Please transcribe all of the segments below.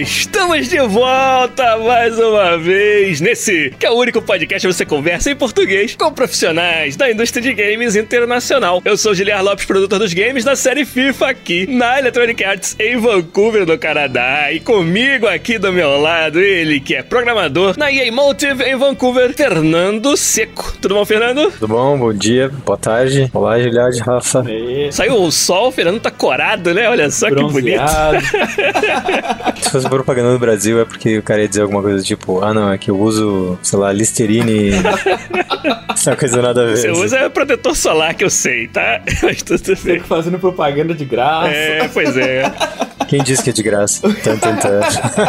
Estamos de volta mais uma vez nesse que é o único podcast que você conversa em português com profissionais da indústria de games internacional. Eu sou Giliar Lopes, produtor dos games da série FIFA aqui na Electronic Arts em Vancouver, no Canadá. E comigo aqui do meu lado, ele que é programador na EA Motive em Vancouver, Fernando Seco. Tudo bom, Fernando? Tudo bom? Bom dia, boa tarde. Olá, Giliar de Rafa. Saiu o sol, o Fernando tá corado, né? Olha só Bronzeado. que bonito. Propaganda no Brasil é porque o cara ia dizer alguma coisa tipo, ah não, é que eu uso, sei lá, Listerine. Essa coisa nada a ver. Você assim. usa protetor solar que eu sei, tá? Mas tudo bem. Fico fazendo propaganda de graça. É, pois é. Quem disse que é de graça? Tan, tan, tan.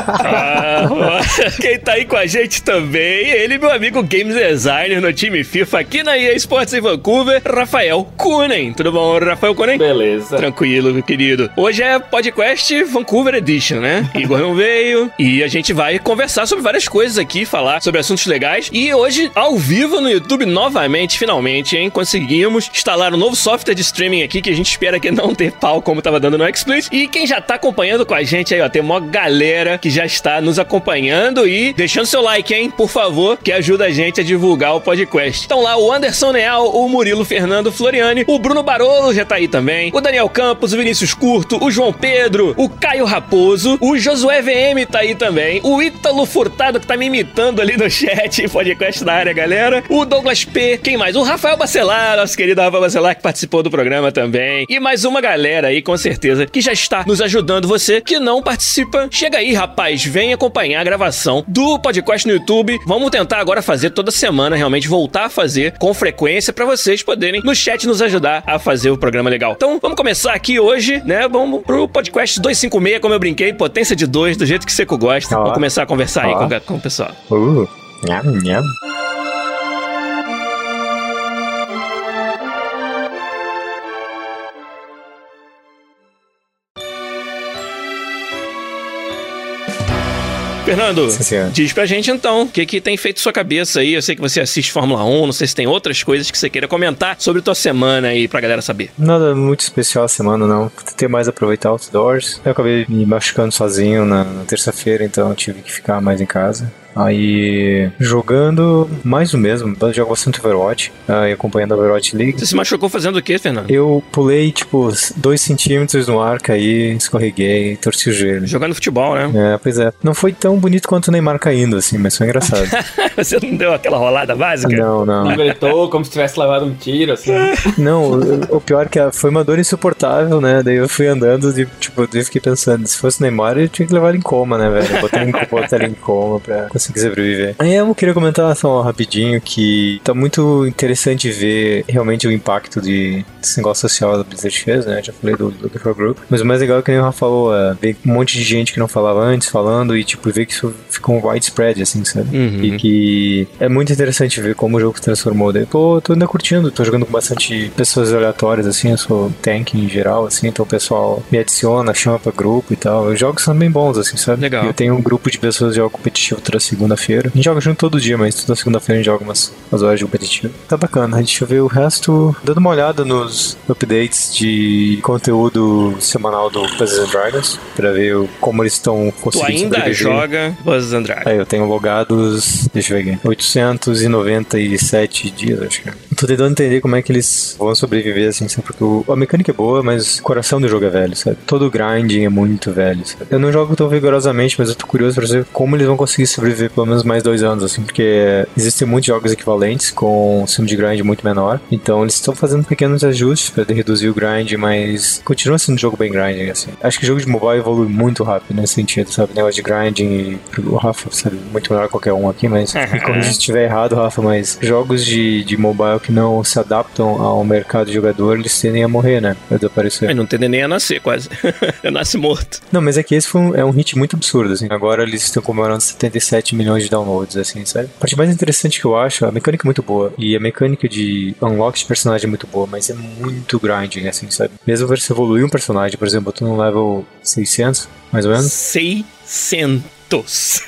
Ah, quem tá aí com a gente também, ele, meu amigo Games Designer no time FIFA aqui na EA Sports em Vancouver, Rafael Kunen. Tudo bom, Rafael Kunen? Beleza. Tranquilo, meu querido. Hoje é podcast Vancouver Edition, né? Igor não veio e a gente vai conversar sobre várias coisas aqui, falar sobre assuntos legais. E hoje, ao vivo no YouTube, novamente, finalmente, hein? Conseguimos instalar um novo software de streaming aqui que a gente espera que não ter pau como tava dando no XSplit. E quem já tá acompanhando com a gente aí, ó, tem uma galera que já está nos acompanhando e deixando seu like, hein? Por favor, que ajuda a gente a divulgar o podcast. Então lá, o Anderson Neal, o Murilo Fernando Floriani, o Bruno Barolo já tá aí também, o Daniel Campos, o Vinícius Curto, o João Pedro, o Caio Raposo, o Josué VM tá aí também, o Ítalo Furtado que tá me imitando ali no chat, podcast na área, galera, o Douglas P, quem mais? O Rafael Bacelar, nosso querido Rafael Bacelar que participou do programa também, e mais uma galera aí, com certeza, que já está nos ajudando. Você que não participa, chega aí, rapaz, vem acompanhar a gravação do podcast no YouTube. Vamos tentar agora fazer toda semana, realmente voltar a fazer com frequência pra vocês poderem no chat nos ajudar a fazer o programa legal. Então, vamos começar aqui hoje, né? Vamos pro podcast 256, como eu brinquei, potência de 2, do jeito que você gosta. Vamos começar a conversar aí com, com o pessoal. Uh, nham, nham. Fernando, Sim, diz pra gente então, o que que tem feito sua cabeça aí? Eu sei que você assiste Fórmula 1, não sei se tem outras coisas que você queira comentar sobre tua semana aí pra galera saber. Nada muito especial a semana, não. Tentei mais aproveitar outdoors. Eu acabei me machucando sozinho na, na terça-feira, então eu tive que ficar mais em casa. Aí, jogando mais o mesmo. Eu jogo bastante Overwatch, aí acompanhando a Overwatch League. Você se machucou fazendo o quê, Fernando? Eu pulei, tipo, dois centímetros no ar, caí, escorreguei, torci o joelho. Jogando futebol, né? É, pois é. Não foi tão bonito quanto o Neymar caindo, assim, mas foi engraçado. você não deu aquela rolada básica? não, não. Não gritou como se tivesse levado um tiro, assim. Não, o, o pior é que foi uma dor insuportável, né? Daí eu fui andando, de, tipo, eu fiquei pensando, se fosse o Neymar, eu tinha que levar ele em coma, né, velho? Botar ele, em- botar ele em coma pra conseguir sobreviver. Aí eu queria comentar só rapidinho que tá muito interessante ver realmente o impacto de, desse negócio social da Blizzard fez, né? Já falei do, Gifford Group. Mas o mais legal é que nem o Rafa falou, é ver um monte de gente que não falava antes falando e, tipo, ver que isso ficou um widespread, assim, sabe? Uhum. E que é muito interessante ver como o jogo se transformou. Daí, tô, tô ainda curtindo, tô jogando com bastante pessoas aleatórias, assim, eu sou tank em geral, assim, então o pessoal me adiciona, chama pra grupo e tal. Os jogos são bem bons, assim, sabe? Legal. Eu tenho um grupo de pessoas que jogam competitivo segunda-feira. A gente joga junto todo dia, mas toda segunda-feira a gente joga umas, umas horas de competitivo. Tá bacana. A gente vê o resto dando uma olhada nos updates de conteúdo semanal do Puzzles and Dragons, pra ver como eles estão Tu conseguindo ainda sobreviver. joga Buzz Andrade. É, eu tenho logados, deixa eu ver aqui, 897 dias, acho que é. Tô tentando entender como é que eles vão sobreviver, assim, sabe? Porque o- a mecânica é boa, mas o coração do jogo é velho, sabe? Todo grinding é muito velho, sabe? Eu não jogo tão vigorosamente, mas eu tô curioso pra saber como eles vão conseguir sobreviver sobreviver pelo menos mais dois anos, assim, porque existem muitos jogos equivalentes com sim de grind muito menor. Então eles estão fazendo pequenos ajustes para reduzir o grind, mas continua sendo um jogo bem grinding, assim. Acho que o jogo de mobile evolui muito rápido nesse sentido, sabe? Negócio de grinding e o Rafa sabe muito melhor que qualquer um aqui, mas se estiver errado, Rafa, mas jogos de, de mobile que não se adaptam ao mercado de jogador, eles tendem a morrer, né? A desaparecer. Mas não tende nem a nascer, quase. Nasce morto. Não, mas é que esse foi um, é um hit muito absurdo, assim. Agora eles estão comemorando 77 milhões de downloads, assim, sabe? A parte mais interessante que eu acho, a mecânica é muito boa. E a mecânica de unlock de personagem é muito boa, mas é muito grinding, assim, sabe? Mesmo você evoluir um personagem, por exemplo, eu tô no level 600, mais ou menos. 600.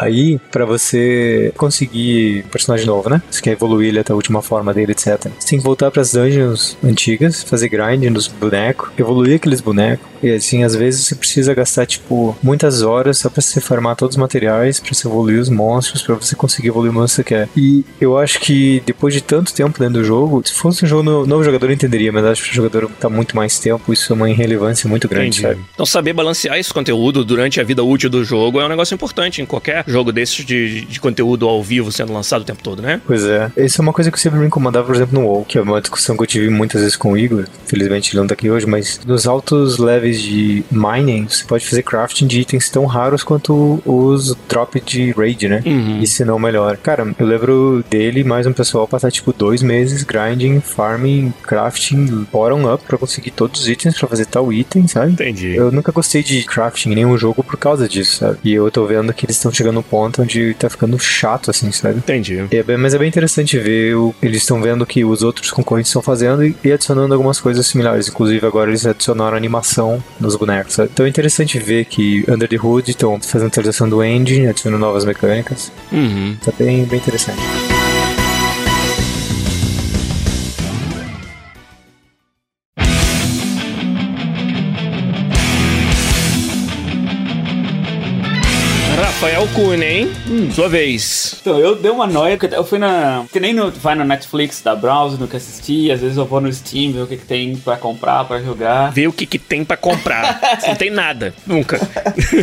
Aí, pra você conseguir um personagem novo, né? Você quer evoluir ele até a última forma dele, etc. Você tem que voltar pras dungeons antigas, fazer grind nos bonecos, evoluir aqueles bonecos. E assim, às vezes você precisa gastar, tipo, muitas horas só pra você farmar todos os materiais, pra você evoluir os monstros, pra você conseguir evoluir o monstro que você quer. E eu acho que depois de tanto tempo dentro do jogo, se fosse um jogo no, novo jogador eu entenderia, mas acho que o jogador tá muito mais tempo, isso é uma irrelevância muito grande, Entendi. sabe? Então saber balancear esse conteúdo durante a vida útil do jogo é um negócio importante em qualquer jogo desses de, de conteúdo ao vivo sendo lançado o tempo todo, né? Pois é. Isso é uma coisa que sempre me incomodava, por exemplo, no WoW, que é uma discussão que eu tive muitas vezes com o Igor. Felizmente ele não tá aqui hoje, mas nos altos de mining, você pode fazer crafting de itens tão raros quanto os drop de raid, né? Uhum. E se não melhor. Cara, eu lembro dele mais um pessoal passar tipo dois meses grinding, farming, crafting, bottom up pra conseguir todos os itens pra fazer tal item, sabe? Entendi. Eu nunca gostei de crafting em nenhum jogo por causa disso, sabe? E eu tô vendo que eles estão chegando no ponto onde tá ficando chato, assim, sabe? Entendi. É bem- mas é bem interessante ver o, eles estão vendo que os outros concorrentes estão fazendo e, e adicionando algumas coisas similares. Inclusive agora eles adicionaram animação nos bonecos. Então é interessante ver que Under the Hood estão fazendo atualização do engine, adicionando novas mecânicas. Uhum. Tá bem, bem interessante. Rafael Kunen, sua vez. Então, eu dei uma noia, porque eu fui na. Que nem no, vai no Netflix da browser, no que assistir, às vezes eu vou no Steam, ver o que, que tem pra comprar, pra jogar. Vê o que, que tem pra comprar. não tem nada. Nunca.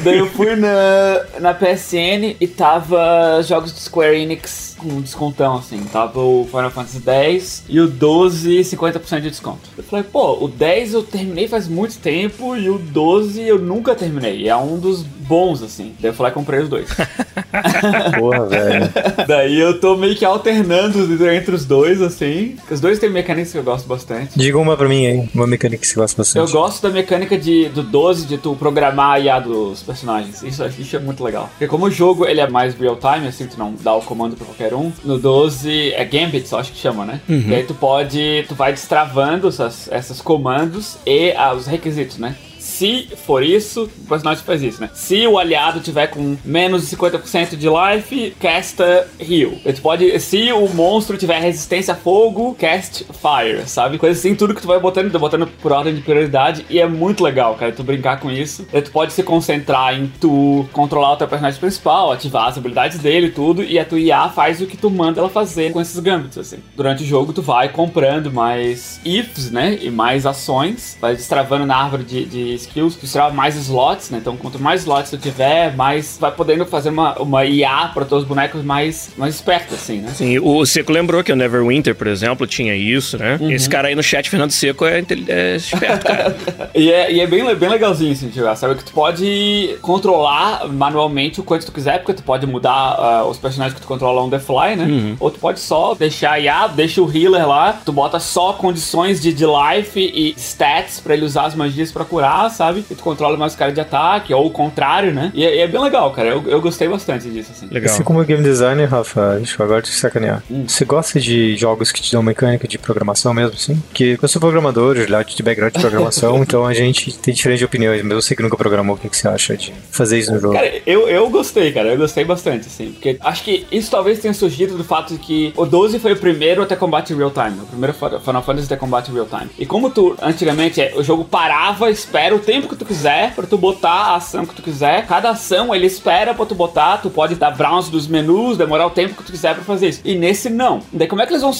Daí eu fui na, na PSN e tava jogos de Square Enix com descontão, assim. Tava o Final Fantasy X e o 12, 50% de desconto. Eu falei, pô, o 10 eu terminei faz muito tempo e o 12 eu nunca terminei. É um dos bons, assim. Daí eu falei, comprei os dois. Porra, velho. Daí eu tô meio que alternando entre os dois, assim. Os dois têm mecânicas que eu gosto bastante. Diga uma pra mim aí, uma mecânica que você gosta Eu bastante. gosto da mecânica de, do 12, de tu programar a IA dos personagens. Isso, isso é muito legal. Porque como o jogo ele é mais real time, assim, tu não dá o comando pra qualquer No 12 é Gambit, só acho que chama, né? E aí tu pode, tu vai destravando essas, essas comandos e ah, os requisitos, né? Se for isso, o personagem faz isso, né? Se o aliado tiver com menos de 50% de life, casta heal. Tu pode, se o monstro tiver resistência a fogo, cast fire, sabe? Coisa assim, tudo que tu vai botando, tu botando por ordem de prioridade e é muito legal, cara, tu brincar com isso. Aí tu pode se concentrar em tu controlar o teu personagem principal, ativar as habilidades dele e tudo, e a tua IA faz o que tu manda ela fazer com esses gambits, assim. Durante o jogo, tu vai comprando mais ifs, né? E mais ações, vai destravando na árvore de, de skills, tu destrava mais slots, né? Então, quanto mais slots tu tiver, mais vai podendo fazer uma, uma IA para teus bonecos mais, mais espertos, assim, né? Sim, o Seco lembrou que o Neverwinter, por exemplo, tinha isso, né? Esse cara aí no chat, Fernando Seco, é, é esperto, cara. E é, e é bem, bem legalzinho assim jogar, sabe? Que tu pode controlar manualmente o quanto tu quiser, porque tu pode mudar ah, os personagens que tu controla on the fly, né? Ou tu pode só deixar a IA, deixa o healer lá, tu bota só condições de, de life e stats pra ele usar as magias pra curar, sabe? E tu controla mais os caras de ataque, ou o contrário, né? E é, e é bem legal, cara. Eu, eu gostei bastante disso, assim. Legal. Assim como game designer, Rafa, deixa eu agora te sacanear. Você gosta de jogos que te dão mecânica de programação mesmo, assim? Porque eu sou programador, lá de background de programação, então a gente tem diferentes opiniões, mas você que nunca programou, o que, que você acha de fazer isso no jogo? Cara, eu, eu gostei, cara. Eu gostei bastante, assim. Porque acho que isso talvez tenha surgido do fato de que o 12 foi o primeiro a ter combate real time. O primeiro Final Fantasy a ter combate real time. E como tu, antigamente, é, o jogo parava, espera o tempo que tu quiser pra tu botar a ação que tu quiser. Cada ação ele espera pra tu botar, tu pode dar browse dos menus, demorar o tempo que tu quiser pra fazer isso. E nesse não. Daí como é que eles vão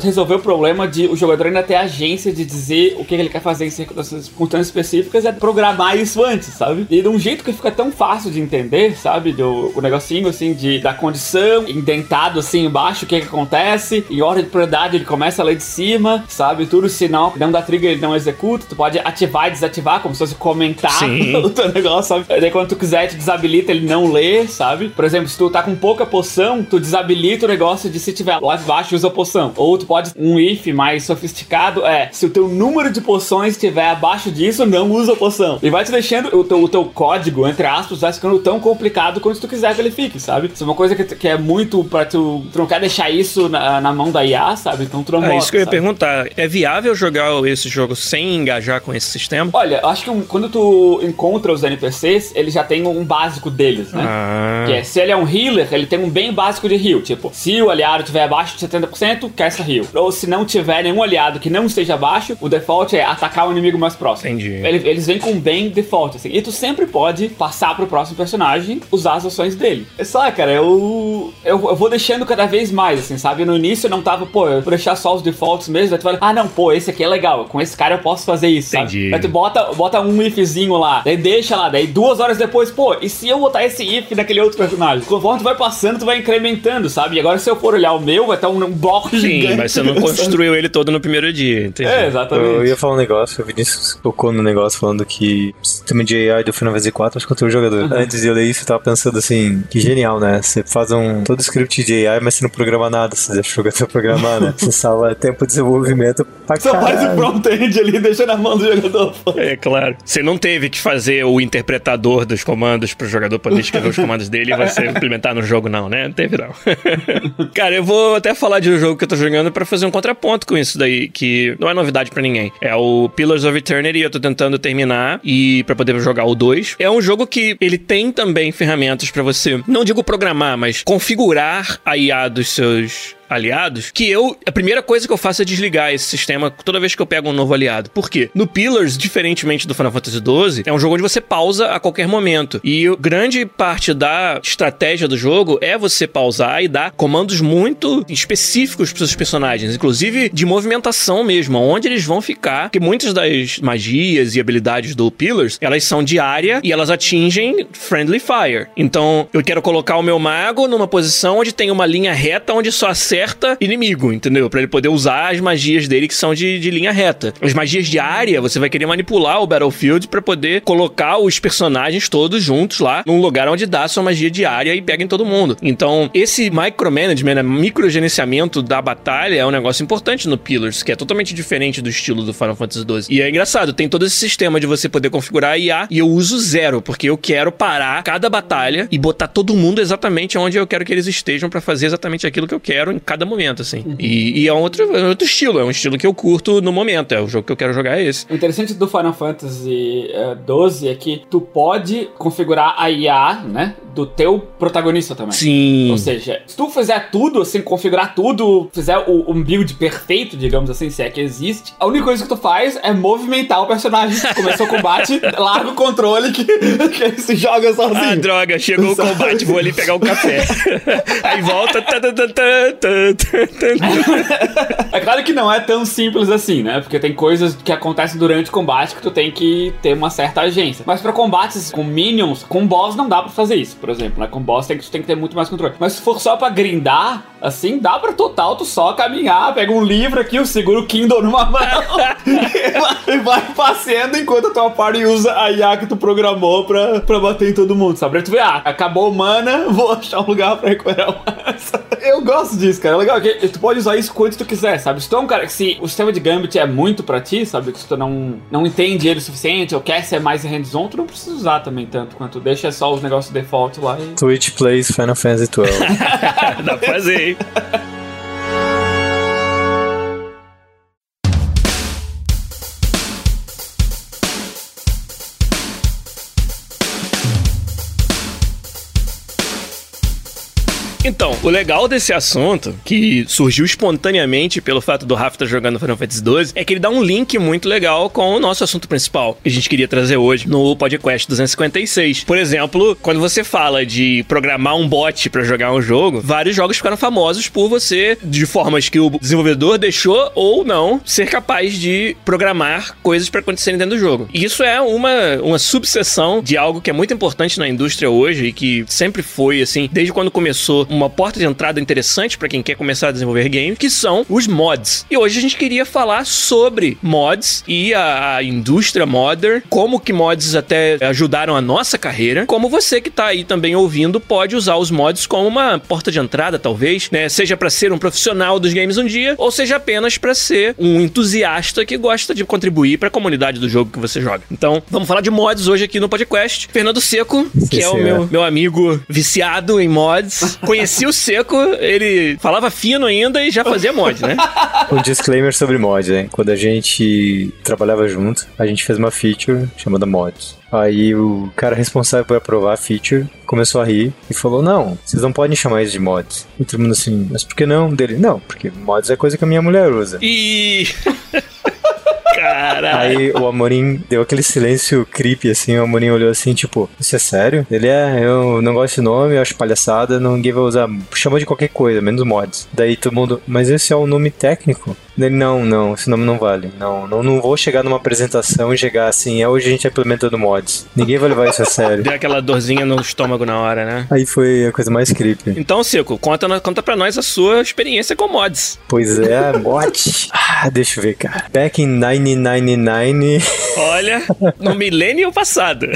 resolver o problema de o jogador ainda ter agência de dizer o que ele quer fazer em circunstâncias específicas? É programar isso antes, sabe? E de um jeito que fica tão fácil de entender, sabe? Do, o negocinho assim de da condição, indentado assim embaixo, o que, que acontece, em ordem de prioridade ele começa lá de cima, sabe? Tudo sinal que não dá trigger ele não executa, tu pode ativar e desativar como se fosse comentar o teu negócio, sabe? Daí quando tu quiser, tu desabilita, ele não lê, sabe? Por exemplo, se tu tá com pouca poção, tu desabilita o negócio de se tiver lá embaixo usa poção. Ou tu pode, um if mais sofisticado é, se o teu número de poções estiver abaixo disso, não usa poção. E vai te deixando o teu, o teu código, entre aspas, vai ficando tão complicado quanto tu quiser que ele fique, sabe? Isso é uma coisa que, que é muito pra tu, tu não quer deixar isso na, na mão da IA, sabe? Então tu não É isso que eu ia sabe? perguntar. É viável jogar esse jogo sem engajar com esse sistema? Olha, eu acho que um- quando tu encontra os NPCs, ele já tem um básico deles, né? Ah. Que é, se ele é um healer, ele tem um bem básico de heal. Tipo, se o aliado tiver abaixo de 70%, casta heal. Ou se não tiver nenhum aliado que não esteja abaixo, o default é atacar o inimigo mais próximo. Entendi. Ele- eles vêm com um bem default, assim. E tu sempre pode passar pro próximo personagem, usar as ações dele. É só, cara, eu, eu. Eu vou deixando cada vez mais, assim, sabe? No início eu não tava, pô, eu vou deixar só os defaults mesmo. Daí tu vai, ah, não, pô, esse aqui é legal. Com esse cara eu posso fazer isso, sabe? Entendi. Daí tu bota, bota um ifzinho lá, daí deixa lá, daí duas horas depois, pô, e se eu botar esse if naquele outro personagem? Conforme tu vai passando, tu vai incrementando, sabe? E agora se eu for olhar o meu, vai estar um, um bloco gigante. Sim, mas você não construiu ele todo no primeiro dia, entendi. É, exatamente. Eu ia falar um negócio, o Vinícius tocou no negócio falando que o sistema de AI do Final Fantasy IV acho que contra o jogador. Antes de eu ler isso, eu tava pensando assim, que genial, né? Você faz um todo script de AI, mas você não programa nada, você deixa o jogador programar, né? Você salva tempo de desenvolvimento pra Só faz o caralho. front-end ali, deixa na mão do jogador. É claro. Você não teve que fazer o interpretador dos comandos pro jogador poder escrever os comandos dele e você implementar no jogo, não, né? Não teve, não. Cara, eu vou até falar de um jogo que eu tô jogando pra fazer um contraponto com isso daí, que não é novidade pra ninguém. É o Pillars of Eternity, eu tô tentando terminar e pra poder jogar o 2. É um jogo que ele tem também ferramentas pra você, não digo programar, mas configurar a IA dos seus aliados, que eu, a primeira coisa que eu faço é desligar esse sistema toda vez que eu pego um novo aliado. Por quê? No Pillars, diferentemente do Final Fantasy XII, é um jogo onde você pausa a qualquer momento. E grande parte da estratégia do jogo é você pausar e dar comandos muito específicos para seus personagens, inclusive de movimentação mesmo, onde eles vão ficar, porque muitas das magias e habilidades do Pillars, elas são de área e elas atingem Friendly Fire. Então, eu quero colocar o meu mago numa posição onde tem uma linha reta onde só acerta inimigo, entendeu? Pra ele poder usar as magias dele que são de, de linha reta. As magias de área, você vai querer manipular o Battlefield pra poder colocar os personagens todos juntos lá num lugar onde dá sua magia de área e pega em todo mundo. Então, esse micromanagement, né, microgerenciamento da batalha é um negócio importante no Pillars, que é totalmente diferente do estilo do Final Fantasy XII. E é engraçado, tem todo esse sistema de você poder configurar a IA e eu uso zero, porque eu quero parar cada batalha e botar todo mundo exatamente onde eu quero que eles estejam pra fazer exatamente aquilo que eu quero em cada momento, assim. E, e é, um outro, é outro estilo, é um estilo que eu curto no momento, é o jogo que eu quero jogar é esse. O interessante do Final Fantasy eh, 12 é que tu pode configurar a IA, né, do teu protagonista também. Sim. Ou seja, se tu fizer tudo, assim, configurar tudo, fizer o, um build perfeito, digamos assim, se é que existe, a única coisa que tu faz é movimentar o personagem. Começou o combate, larga o controle que, que ele se joga Ah, sozinho. droga, chegou o combate, vou ali pegar um café. Aí volta. tá, tá, tá. É claro que não é tão simples assim, né? Porque tem coisas que acontecem durante o combate que tu tem que ter uma certa agência. Mas pra combates com minions, com boss não dá pra fazer isso, por exemplo, né? Com boss tem que, tu tem que ter muito mais controle. Mas se for só pra grindar, assim, dá pra total tu só caminhar, pega um livro aqui, eu seguro o Kindle numa mão e vai passeando enquanto a tua party usa a IA que tu programou pra, pra bater em todo mundo, sabe? Pra tu ver, ah, acabou o mana, vou achar um lugar pra recuperar o mana. Eu gosto disso, cara. É legal que tu pode usar isso quanto tu quiser, sabe? Se tu é um cara que se o sistema de Gambit é muito pra ti, sabe? Que se tu não, não entende ele o suficiente ou quer ser mais hands-on, tu não precisa usar também tanto quanto deixa só os negócios default lá e. Twitch plays Final Fantasy XII. Dá pra fazer, hein? Então, o legal desse assunto, que surgiu espontaneamente pelo fato do Rafa estar jogando Final Fantasy XII, é que ele dá um link muito legal com o nosso assunto principal, que a gente queria trazer hoje no podcast 256. Por exemplo, quando você fala de programar um bot para jogar um jogo, vários jogos ficaram famosos por você, de formas que o desenvolvedor deixou ou não, ser capaz de programar coisas para acontecerem dentro do jogo. E isso é uma, uma subseção de algo que é muito importante na indústria hoje e que sempre foi, assim, desde quando começou uma porta de entrada interessante para quem quer começar a desenvolver games, que são os mods. E hoje a gente queria falar sobre mods e a, a indústria modder, como que mods até ajudaram a nossa carreira, como você que tá aí também ouvindo pode usar os mods como uma porta de entrada, talvez, né? Seja para ser um profissional dos games um dia, ou seja apenas para ser um entusiasta que gosta de contribuir para a comunidade do jogo que você joga. Então, vamos falar de mods hoje aqui no podcast. Fernando Seco, que é o meu, meu amigo viciado em mods, conheci o Seco, ele falava fino ainda e já fazia mod, né? Um disclaimer sobre mod, né? Quando a gente trabalhava junto, a gente fez uma feature chamada mods. Aí o cara responsável por aprovar a feature começou a rir e falou: Não, vocês não podem chamar isso de mods. E todo mundo assim, mas por que não? Dele, não, porque mods é coisa que a minha mulher usa. E. Aí o Amorim deu aquele silêncio creepy, assim, o Amorim olhou assim, tipo, isso é sério? Ele é, eu não gosto desse nome, eu acho palhaçada, ninguém vai usar, chama de qualquer coisa, menos mods. Daí todo mundo, mas esse é o nome técnico? Ele, não, não, esse nome não vale. Não, não, não vou chegar numa apresentação e chegar assim, é hoje a gente tá implementando mods. Ninguém vai levar isso a sério. Deu aquela dorzinha no estômago na hora, né? Aí foi a coisa mais creepy. Então, Cico, conta, conta pra nós a sua experiência com mods. Pois é, mod. Ah, deixa eu ver, cara. Back in 1999. Olha, no milênio passado.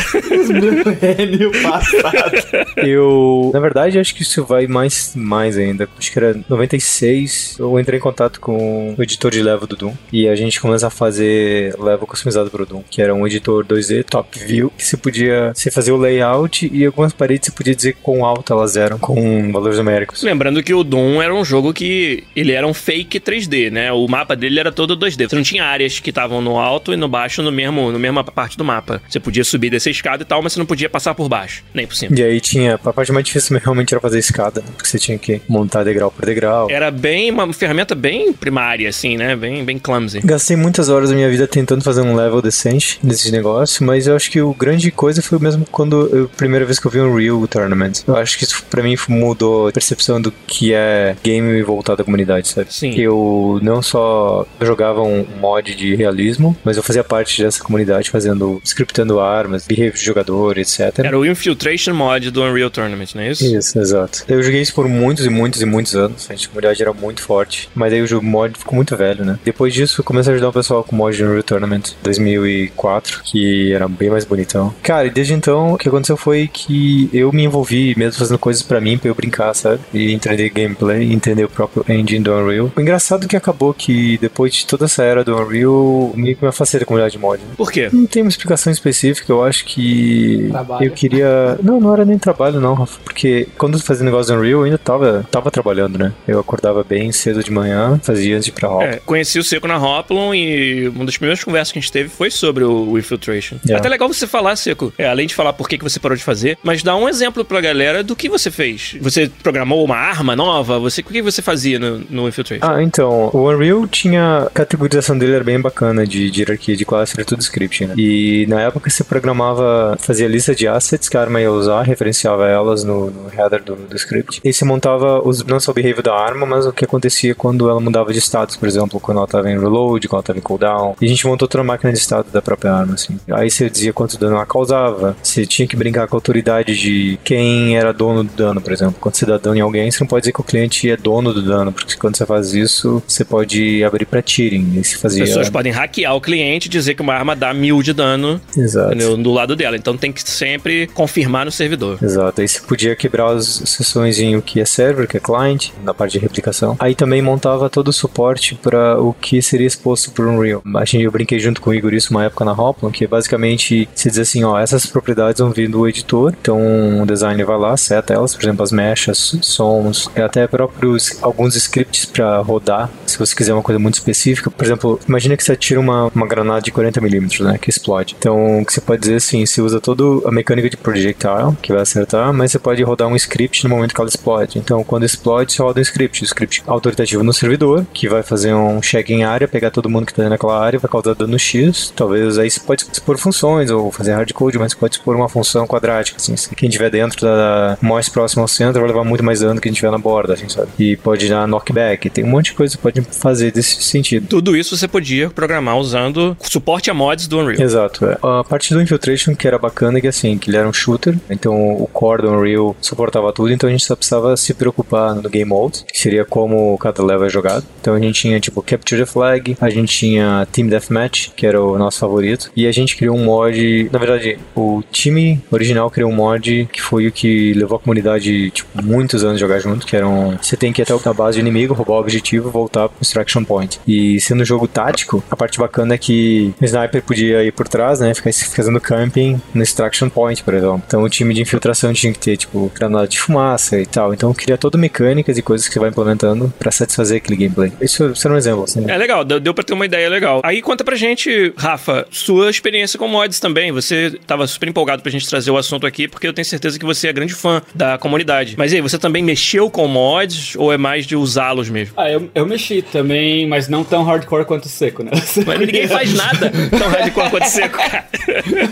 Milênio passado. Eu, na verdade, acho que isso vai mais, mais ainda. Acho que era 96. Eu entrei em contato com o editor de level do Doom. E a gente começa a fazer level customizado pro Doom, que era um editor 2D top view, que você podia você fazer o layout e algumas paredes você podia dizer quão alto elas eram, com valores numéricos. Lembrando que o Doom era um jogo que ele era um fake 3D, né? O mapa dele era todo 2D. Você não tinha áreas que estavam no alto e no baixo no mesmo, no mesma parte do mapa. Você podia subir dessa escada e tal, mas você não podia passar por baixo, nem por cima. E aí tinha, a parte mais difícil realmente era fazer escada, porque você tinha que montar degrau por degrau. Era bem uma ferramenta bem primária assim, né? Bem, bem clumsy. Gastei muitas horas da minha vida tentando fazer um level decente nesse negócio, mas eu acho que o grande coisa foi mesmo quando eu, primeira vez que eu vi um Real Tournament. Eu acho que isso pra mim mudou a percepção do que é game voltado à comunidade, sabe? Sim. Eu não só jogava um mod de realismo, mas eu fazia parte dessa comunidade fazendo, scriptando armas, behavior de jogador, etc. Era o Infiltration mod do Unreal Tournament, não é isso? Isso, exato. Eu joguei isso por muitos e muitos e muitos anos. A comunidade era muito forte. Mas aí o mod ficou muito velho, né? Depois disso, eu comecei a ajudar o pessoal com o mod de Unreal Tournament 2004, que era bem mais bonitão. Cara, e desde então, o que aconteceu foi que eu me envolvi mesmo fazendo coisas pra mim, pra eu brincar, sabe? E entender gameplay, entender o próprio engine do Unreal. O engraçado é que acabou que depois de toda essa era do Unreal, meio que me afastei da comunidade de mod. Né? Por quê? Não tem uma explicação específica, eu acho que Trabalho. eu queria. Não, não era nem trabalho, não, Rafa. Porque quando eu fazia negócio do Unreal, eu ainda tava, tava trabalhando, né? Eu acordava bem cedo de manhã, fazia antes de ir pra Hop. É, conheci o Seco na Hoplon e uma das primeiras conversas que a gente teve foi sobre o Infiltration. É até legal você falar, Seco, é, além de falar por que, que você parou de fazer, mas dá um exemplo pra galera do que você fez. Você programou uma arma nova? Você, o que você fazia no, no Infiltration? Ah, então, o Unreal tinha. A categorização dele era bem bacana de, de hierarquia de classe, era tudo script, né? E na época você programava, fazia lista de assets que a arma ia usar, referenciava elas no, no header do, do script. E você montava os, não só o behavior da arma, mas o que acontecia quando ela mudava de status, por exemplo, quando ela estava em reload, quando ela estava em cooldown. E a gente montou toda a máquina de estado da própria arma, assim. Aí você dizia quanto dano ela causava, você tinha que brincar com a autoridade de quem era dono do dano, por exemplo. Quando você dá dano em alguém, você não pode dizer que o cliente é dono do dano, porque quando você faz isso, você pode abrir pra tearing. E se As pessoas podem hackear o cliente e dizer que uma arma dá mil de dano Exato. do lado dela. Então tem que sempre confirmar no servidor. Exato, aí você podia quebrar as sessões em o que é server, o que é client, na parte de replicação. Aí também montava todo o suporte para o que seria exposto por Unreal. A gente, eu brinquei junto com o Igor isso uma época na Hoplon, que basicamente se diz assim, ó, essas propriedades vão vir do editor, então o designer vai lá, seta elas, por exemplo, as mechas, sons, até próprios alguns scripts para rodar Se você quiser uma coisa muito específica, por exemplo, imagina que você atira uma, uma granada de 40mm, né? Que explode. Então, o que você pode dizer assim, você usa toda a mecânica de projectile, que vai acertar, mas você pode rodar um script no momento que ela explode. Então, quando explode, você roda um script. O script autoritativo no servidor, que vai fazer um check em área, pegar todo mundo que tá naquela área, vai causar dano X. Talvez aí você pode expor funções ou fazer hardcode, mas pode expor uma função quadrática, assim. Quem tiver dentro da mais próximo ao centro vai levar muito mais dano que quem tiver na borda, assim, sabe? E pode dar knockback. Tem um monte de coisa que pode fazer desse sentido. Tudo isso você podia programar usando suporte a mods do Unreal. Exato. É. A parte do Infiltration que era bacana é que assim, que ele era um shooter, então o core do Unreal suportava tudo, então a gente só precisava se preocupar no game mode, que seria como cada level é jogado. Então a gente tinha tipo Capture the Flag, a gente tinha Team Deathmatch, que era o nosso favorito, e a gente criou um mod, na verdade, o time original criou um mod que foi o que levou a comunidade tipo muitos anos jogar junto, que era um, você tem que ir até a base do inimigo, roubar o objetivo, voltar pro extraction point. E sendo um jogo tático, a parte bacana é que o sniper podia ir por trás, né, ficar fazendo camping no extraction point, por exemplo. Então o time de infiltração tinha que ter tipo granada de fumaça e tal. Então cria toda mecânicas e coisas que você vai implementando para satisfazer aquele gameplay. Isso, é um exemplo. Assim. É legal, deu, deu pra ter uma ideia legal. Aí conta pra gente, Rafa, sua experiência com mods também. Você tava super empolgado pra gente trazer o assunto aqui, porque eu tenho certeza que você é grande fã da comunidade. Mas aí, você também mexeu com mods ou é mais de usá-los mesmo? Ah, eu, eu mexi também, mas não tão hardcore quanto seco, né? Mas ninguém faz nada tão hardcore quanto seco, cara.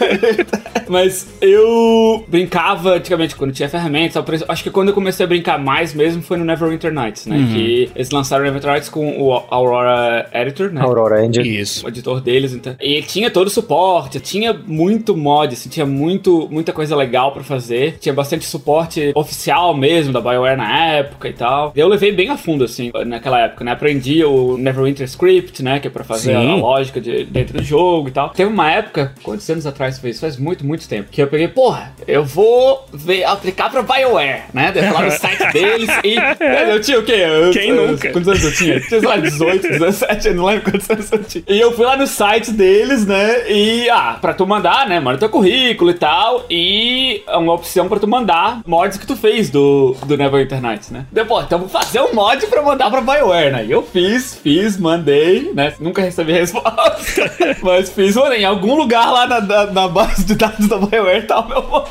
mas eu brincava antigamente quando tinha ferramentas. Acho que quando eu comecei a brincar mais mesmo foi no Neverwinter Nights, né? Uhum. Que eles lançaram o Neverwinter Nights com o Aurora Editor, né? Aurora Engine. Isso. O editor deles. Então. E tinha todo o suporte, tinha muito mod, assim, tinha muito, muita coisa legal para fazer. Tinha bastante suporte oficial mesmo da BioWare na época e tal. Eu levei bem a fundo, assim, naquela época, né? Aprendi o Neverwinter Script, né? Que é pra fazer Sim. a lógica de, dentro do jogo e tal. Teve uma época, quantos anos atrás foi isso? Faz muito, muito tempo. Que eu peguei, porra, eu vou ver, aplicar pra BioWare, né? Daí lá no site deles e. Eu tinha o quê? Eu, Quem eu, nunca? Quantos anos eu tinha? Tinha, sei lá, 18, 17, eu não lembro quantos anos eu tinha. E eu fui lá no site deles, né? E, ah, pra tu mandar, né? Manda teu currículo e tal. E é uma opção pra tu mandar mods que tu fez do, do Neverwinter Nights, né? Depois, então vou fazer um mod pra mandar pra BioWare, né? E eu fiz, fiz, mandei, né? Nunca recebi resposta. mas fiz, mano, em algum lugar lá na, na, na, base de dados da BioWare tá o meu mod.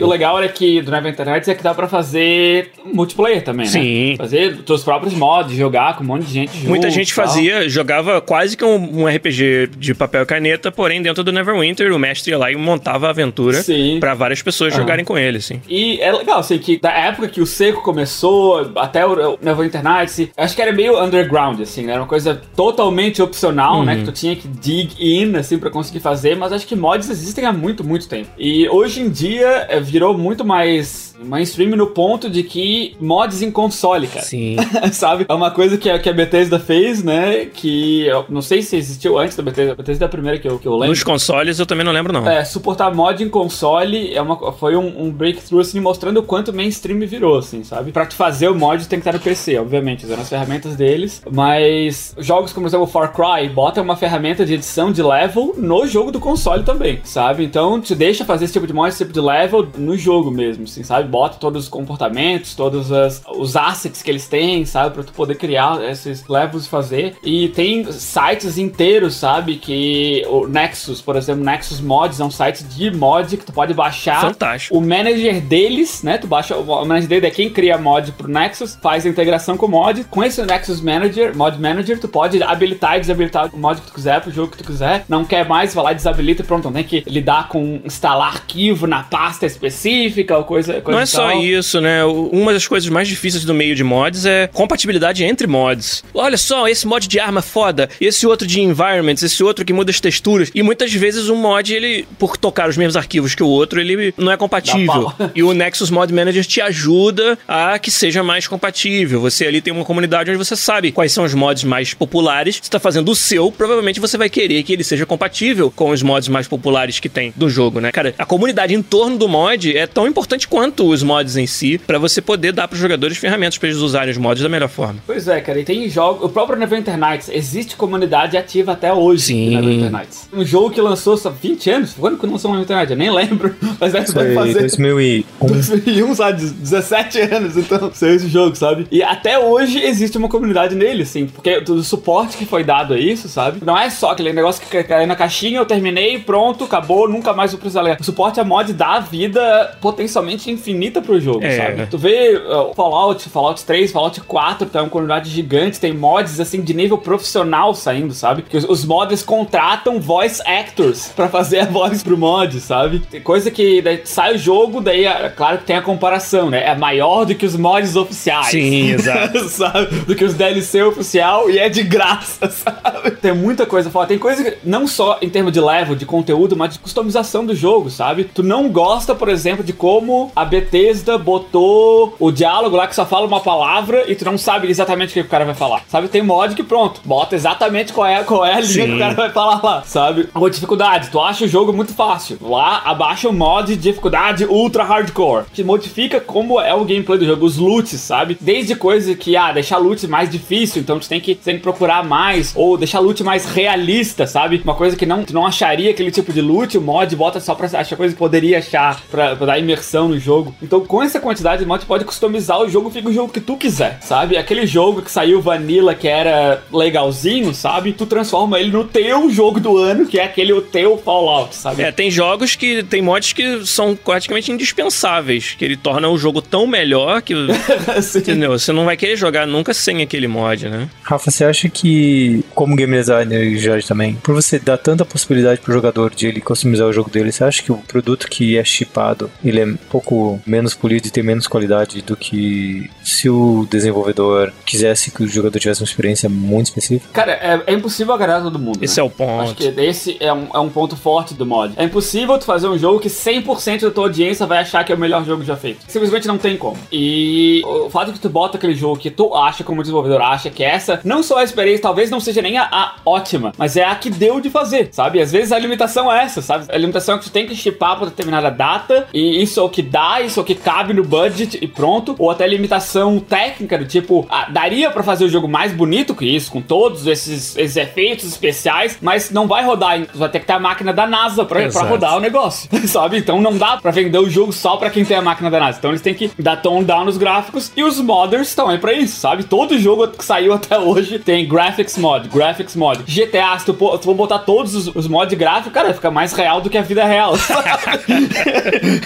E o legal era que do Neverwinter Nights é que dá pra fazer multiplayer também, né? Sim. Fazer teus próprios mods, jogar com um monte de gente junto. Muita gente tal. fazia, jogava quase que um, um, RPG de papel e caneta, porém dentro do Neverwinter o mestre ia lá e montava a aventura pra várias pessoas jogarem com ele, assim. E é legal, assim, que da época que o Seco começou, até o Neverwinter Nights, acho que era meio underground, assim, né? Era uma coisa totalmente opcional, Uhum. né? Que tu tinha que dig in, assim, pra conseguir fazer, mas acho que mods existem há muito, muito tempo. E hoje em dia é, virou muito mais mainstream no ponto de que mods em console, cara. Sim. Sabe? É uma coisa que a, que a Bethesda fez, né? Que eu não sei se existiu antes da Bethesda. A Bethesda é a primeira que eu, que eu lembro. Nos consoles eu também não lembro, não. É, suportar mod em console é uma, foi um, um breakthrough, assim, mostrando o quanto mainstream virou, assim, sabe? Pra tu fazer o mod, tem que estar no PC, obviamente, usando as ferramentas deles. Mas jogos como, por exemplo, Far Cry, bota uma ferramenta de edição de level no jogo do console também, sabe? Então, te deixa fazer esse tipo de mod, esse tipo de level no jogo mesmo, assim, sabe? Bota todos os comportamentos, todos as, os assets que eles têm, sabe? Pra tu poder criar esses levels e fazer. E tem sites inteiros, sabe? Que o Nexus, por exemplo, Nexus Mods é um site de mod que tu pode baixar. Fantástico. O manager deles, né? Tu baixa o manager dele é quem cria mod pro Nexus, faz a integração com o mod. Com esse Nexus Manager, Mod Manager, tu pode habilitar e desabilitar o mod que tu quiser pro jogo que tu quiser. Não quer mais, vai lá e desabilita e pronto. Não tem que lidar com instalar arquivo na pasta específica ou coisa, coisa Não é só isso, né? Uma das coisas mais difíceis do meio de mods é compatibilidade entre mods. Olha só, esse mod de arma foda, esse outro de environments, esse outro que muda as texturas. E muitas vezes um mod, ele, por tocar os mesmos arquivos que o outro, ele não é compatível. E o Nexus Mod Manager te ajuda a que seja mais compatível. Você ali tem uma comunidade onde você sabe quais são os mods mais populares. Você tá fazendo o seu, provavelmente você vai querer que ele seja compatível com os mods mais populares que tem do jogo, né? Cara, a comunidade em torno do mod é tão importante quanto tanto os mods em si, pra você poder dar pros jogadores ferramentas pra eles usarem os mods da melhor forma. Pois é, cara, e tem jogos. O próprio Neverwinter Nights, existe comunidade ativa até hoje Sim. Neverwinter Nights. Um jogo que lançou só 20 anos? Quando que lançou o Neverwinter Nights? Eu nem lembro. Mas deve Foi fazer. 2001. 2001, sabe? 17 anos, então, saiu esse jogo, sabe? E até hoje existe uma comunidade nele, assim, porque o suporte que foi dado a isso, sabe? Não é só aquele negócio que caiu na caixinha, eu terminei, pronto, acabou, nunca mais vou precisar ler. O suporte a mod dá vida potencialmente infinita pro jogo, É. sabe? Tu vê uh, Fallout, Fallout 3, Fallout 4, tem uma comunidade gigante, tem mods, assim, de nível profissional saindo, sabe? Que os, os mods contratam voice actors pra fazer a voz pro mod, sabe? Tem coisa que daí sai o jogo, daí, é claro que tem a comparação, né? É maior do que os mods oficiais. Sim, exato. sabe? Do que os DLC oficial e é de graça, sabe? Tem muita coisa fora. Tem coisa que, não só em termos de level, de conteúdo, mas de customização do jogo, sabe? Tu não gosta, por exemplo, de como a Bethesda botou o diálogo lá que só fala uma palavra e tu não sabe exatamente o que o cara vai falar. Sabe? Tem mod que pronto, bota exatamente qual é, qual é a linha Sim. que o cara vai falar lá, sabe? Ou dificuldade, tu acha o jogo muito fácil. Lá, abaixa o mod de dificuldade ultra hardcore, que modifica como é o gameplay do jogo, os loots, sabe? Desde coisa que, ah, deixar loot mais difícil, então tu tem que, tem que procurar mais, ou deixar loot mais realista, sabe? Uma coisa que não, tu não acharia aquele tipo de loot, o mod bota só pra achar coisa que poderia achar, pra, pra dar imersão no jogo. Então, com essa quantidade de mod, tu pode customizar o jogo, fica o jogo que tu quiser, sabe? Aquele jogo que saiu vanilla, que era legalzinho, sabe? Tu transforma ele no teu jogo do ano, que é aquele o teu Fallout, sabe? É, tem jogos que tem mods que são praticamente indispensáveis, que ele torna o jogo tão melhor que entendeu? Você não vai querer jogar nunca sem aquele mod, né? Rafa, você acha que, como game designer e Jorge também, por você dar tanta possibilidade pro jogador de ele customizar o jogo dele, você acha que o produto que é chipado, ele é um pouco menos polido e tem menos qualidade do que se o desenvolvedor quisesse que o jogador tivesse uma experiência muito específica? Cara, é, é impossível agradar todo mundo. Esse né? é o ponto. Acho que esse é um, é um ponto forte do mod. É impossível tu fazer um jogo que 100% da tua audiência vai achar que é o melhor jogo já feito. Simplesmente não tem como. E o fato de que tu bota aquele jogo que tu acha, como desenvolvedor acha, que essa não só a experiência, talvez não seja nem a, a ótima, mas é a que deu de fazer, sabe? Às vezes a limitação é essa, sabe? A limitação é que tu tem que chipar pra determinada data, e isso é o que dá, isso que cabe no budget e pronto. Ou até limitação técnica, do tipo, ah, daria pra fazer o jogo mais bonito que isso, com todos esses, esses efeitos especiais, mas não vai rodar, vai ter que ter a máquina da NASA pra, pra rodar o negócio, sabe? Então não dá pra vender o jogo só pra quem tem a máquina da NASA. Então eles têm que dar tone down nos gráficos e os modders estão aí pra isso, sabe? Todo jogo que saiu até hoje tem graphics mod, graphics mod. GTA, se tu, tu for botar todos os, os mods gráficos, cara, fica mais real do que a vida real.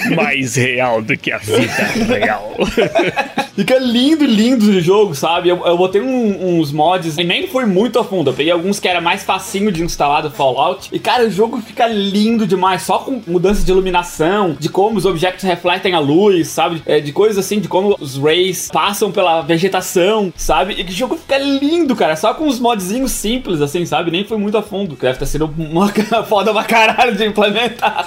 Mais real do que a vida real. Fica lindo, lindo o jogo, sabe? Eu, eu botei um- uns mods e nem fui muito a fundo. Eu peguei alguns que era mais facinho de instalar do Fallout. E, cara, o jogo fica lindo demais. Só com mudança de iluminação, de como os objetos refletem a luz, sabe? É, de coisas assim, de como os rays passam pela vegetação, sabe? E o jogo fica lindo, cara. Só com os modzinhos simples, assim, sabe? Nem fui muito a fundo. Deve ter sido uma foda pra caralho de implementar.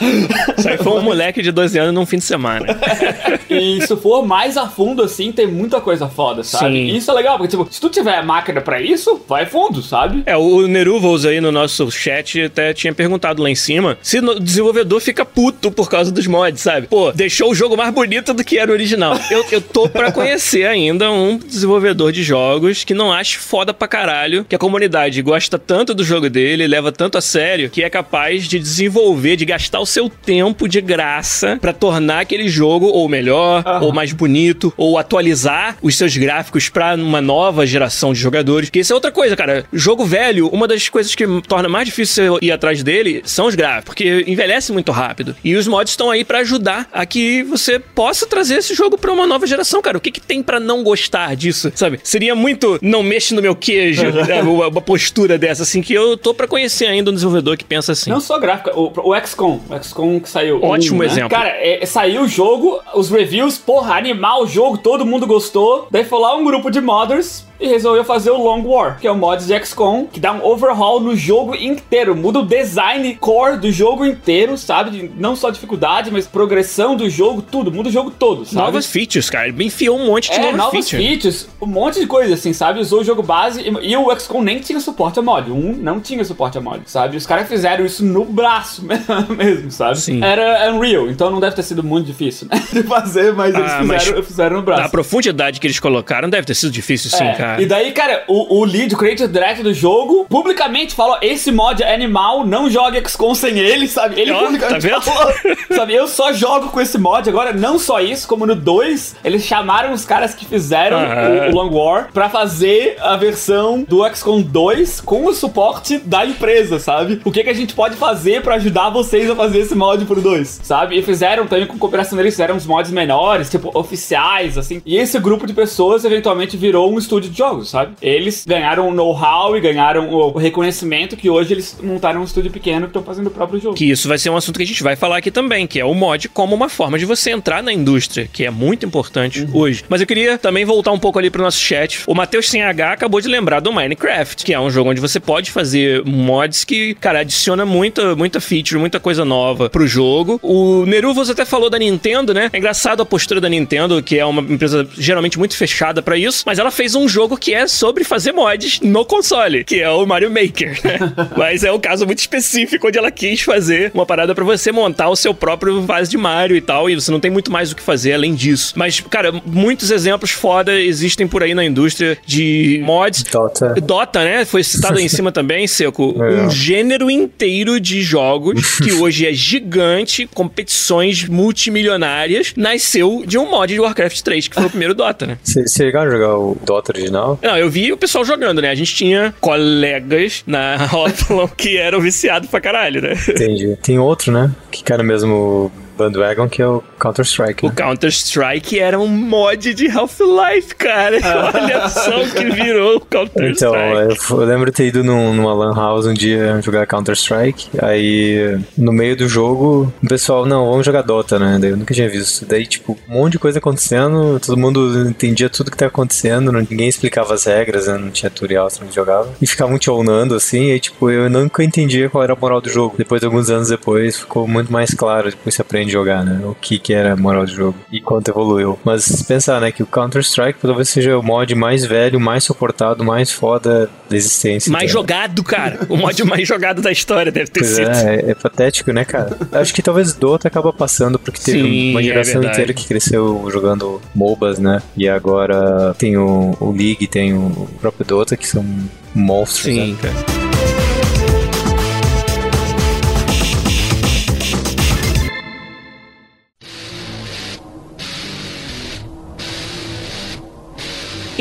Isso aí foi um moleque de 12 anos num fim de semana. E se for mais a fundo, assim, tem muita coisa foda, sabe? Sim. Isso é legal, porque, tipo, se tu tiver a máquina pra isso, vai fundo, sabe? É, o Neruvals aí no nosso chat até tinha perguntado lá em cima se o desenvolvedor fica puto por causa dos mods, sabe? Pô, deixou o jogo mais bonito do que era o original. Eu, eu tô pra conhecer ainda um desenvolvedor de jogos que não acha foda pra caralho, que a comunidade gosta tanto do jogo dele, leva tanto a sério, que é capaz de desenvolver, de gastar o seu tempo de graça pra tornar aquele jogo ou melhor, Aham. ou mais bonito, ou atualizar os seus gráficos pra uma nova geração de jogadores. Que isso é outra coisa, cara. Jogo velho, uma das coisas que torna mais difícil você ir atrás dele são os gráficos, porque envelhece muito rápido. E os mods estão aí pra ajudar a que você possa trazer esse jogo pra uma nova geração, cara. O que, que tem pra não gostar disso, sabe? Seria muito não mexe no meu queijo, né? uma, uma postura dessa, assim, que eu tô pra conhecer ainda um desenvolvedor que pensa assim. Não só gráfica, o, o XCOM, o XCOM que saiu. Ótimo um, né? exemplo. Cara, é, saiu o jogo, os reviews, porra, animal o jogo, todo mundo gostou. Daí foi lá um grupo de modders, e resolveu fazer o Long War, que é o mod de XCOM, que dá um overhaul no jogo inteiro, muda o design core do jogo inteiro, sabe? Não só dificuldade, mas progressão do jogo, tudo, muda o jogo todo, sabe? Novas features, cara. Ele enfiou um monte de É, novas, novas features. um monte de coisa assim, sabe? Usou o jogo base e, e o XCOM nem tinha suporte a mod. Um não tinha suporte a mod, sabe? Os caras fizeram isso no braço mesmo, sabe? Sim. Era Unreal, então não deve ter sido muito difícil né, de fazer, mas eles Ah, mas fizeram, fizeram no braço. Da profundidade que eles colocaram, deve ter sido difícil sim, É, cara. E daí, cara, o, o lead, o creative director do jogo, publicamente falou: esse mod é animal, não jogue XCOM sem ele, sabe? Ele Ó, publicamente tá vendo? falou, sabe? Eu só jogo com esse mod. Agora, não só isso, como no 2, eles chamaram os caras que fizeram o, o Long War pra fazer a versão do XCOM 2 com o suporte da empresa, sabe? O que, que a gente pode fazer pra ajudar vocês a fazer esse mod pro 2, sabe? E fizeram também com cooperação deles, fizeram uns mods menores, tipo oficiais, assim. E esse grupo de pessoas eventualmente virou um estúdio de jogos, sabe? Eles ganharam o know-how e ganharam o reconhecimento que hoje eles montaram um estúdio pequeno e estão fazendo o próprio jogo. Que isso vai ser um assunto que a gente vai falar aqui também, que é o mod como uma forma de você entrar na indústria, que é muito importante Uhum. hoje. Mas eu queria também voltar um pouco ali pro nosso chat. O Matheus Sem H acabou de lembrar do Minecraft, que é um jogo onde você pode fazer mods que, cara, adiciona muita, muita feature, muita coisa nova pro jogo. O Neruvos até falou da Nintendo, né? É engraçado a postura da Nintendo, que é uma empresa geralmente muito fechada pra isso, mas ela fez um jogo que é sobre fazer mods no console, que é o Mario Maker. né? mas é um caso muito específico onde ela quis fazer uma parada pra você montar o seu próprio vase de Mario e tal, e você não tem muito mais o que fazer além disso. Mas, cara, muitos exemplos foda existem por aí na indústria de mods. Dota. Dota, né? Foi citado aí em cima também, Seco. Legal. Um gênero inteiro de jogos que hoje é gigante, competições multimilionárias, nasceu de um mod de Warcraft 3, que foi o primeiro Dota, né? Você chegaram a jogar o Dota original? Não, eu vi o pessoal jogando, né? A gente tinha colegas na Hotlon que eram viciados pra caralho, né? Entendi. Tem outro, né? Que no mesmo bandwagon, que é o Counter-Strike. O né? Counter-Strike era um mod de Half-Life, cara. Olha só o que virou o Counter-Strike. Então, eu, eu lembro de ter ido num, numa lan house um dia jogar Counter-Strike, aí no meio do jogo, o pessoal, não, vamos jogar Dota, né? Daí eu nunca tinha visto. Daí, tipo, um monte de coisa acontecendo, todo mundo entendia tudo que tá acontecendo, ninguém explicava as regras, né? Não tinha tutorial, você não jogava. E ficavam te onando assim, e tipo, eu nunca entendia qual era a moral do jogo. Depois, alguns anos depois, ficou muito mais claro, depois você aprende a jogar, né? O que que era a moral do jogo e quanto evoluiu. Mas se pensar, né, que o Counter-Strike talvez seja o mod mais velho, mais suportado, mais foda da existência. Mais né? jogado, cara. O mod mais jogado da história deve ter Pois sido. é, é, é patético, né, cara? Acho que talvez Dota acaba passando, porque teve Sim, uma é geração verdade. inteira que cresceu jogando MOBAs, né? E agora tem o, o League, tem o próprio Dota, que são monstros, Sim, né? cara.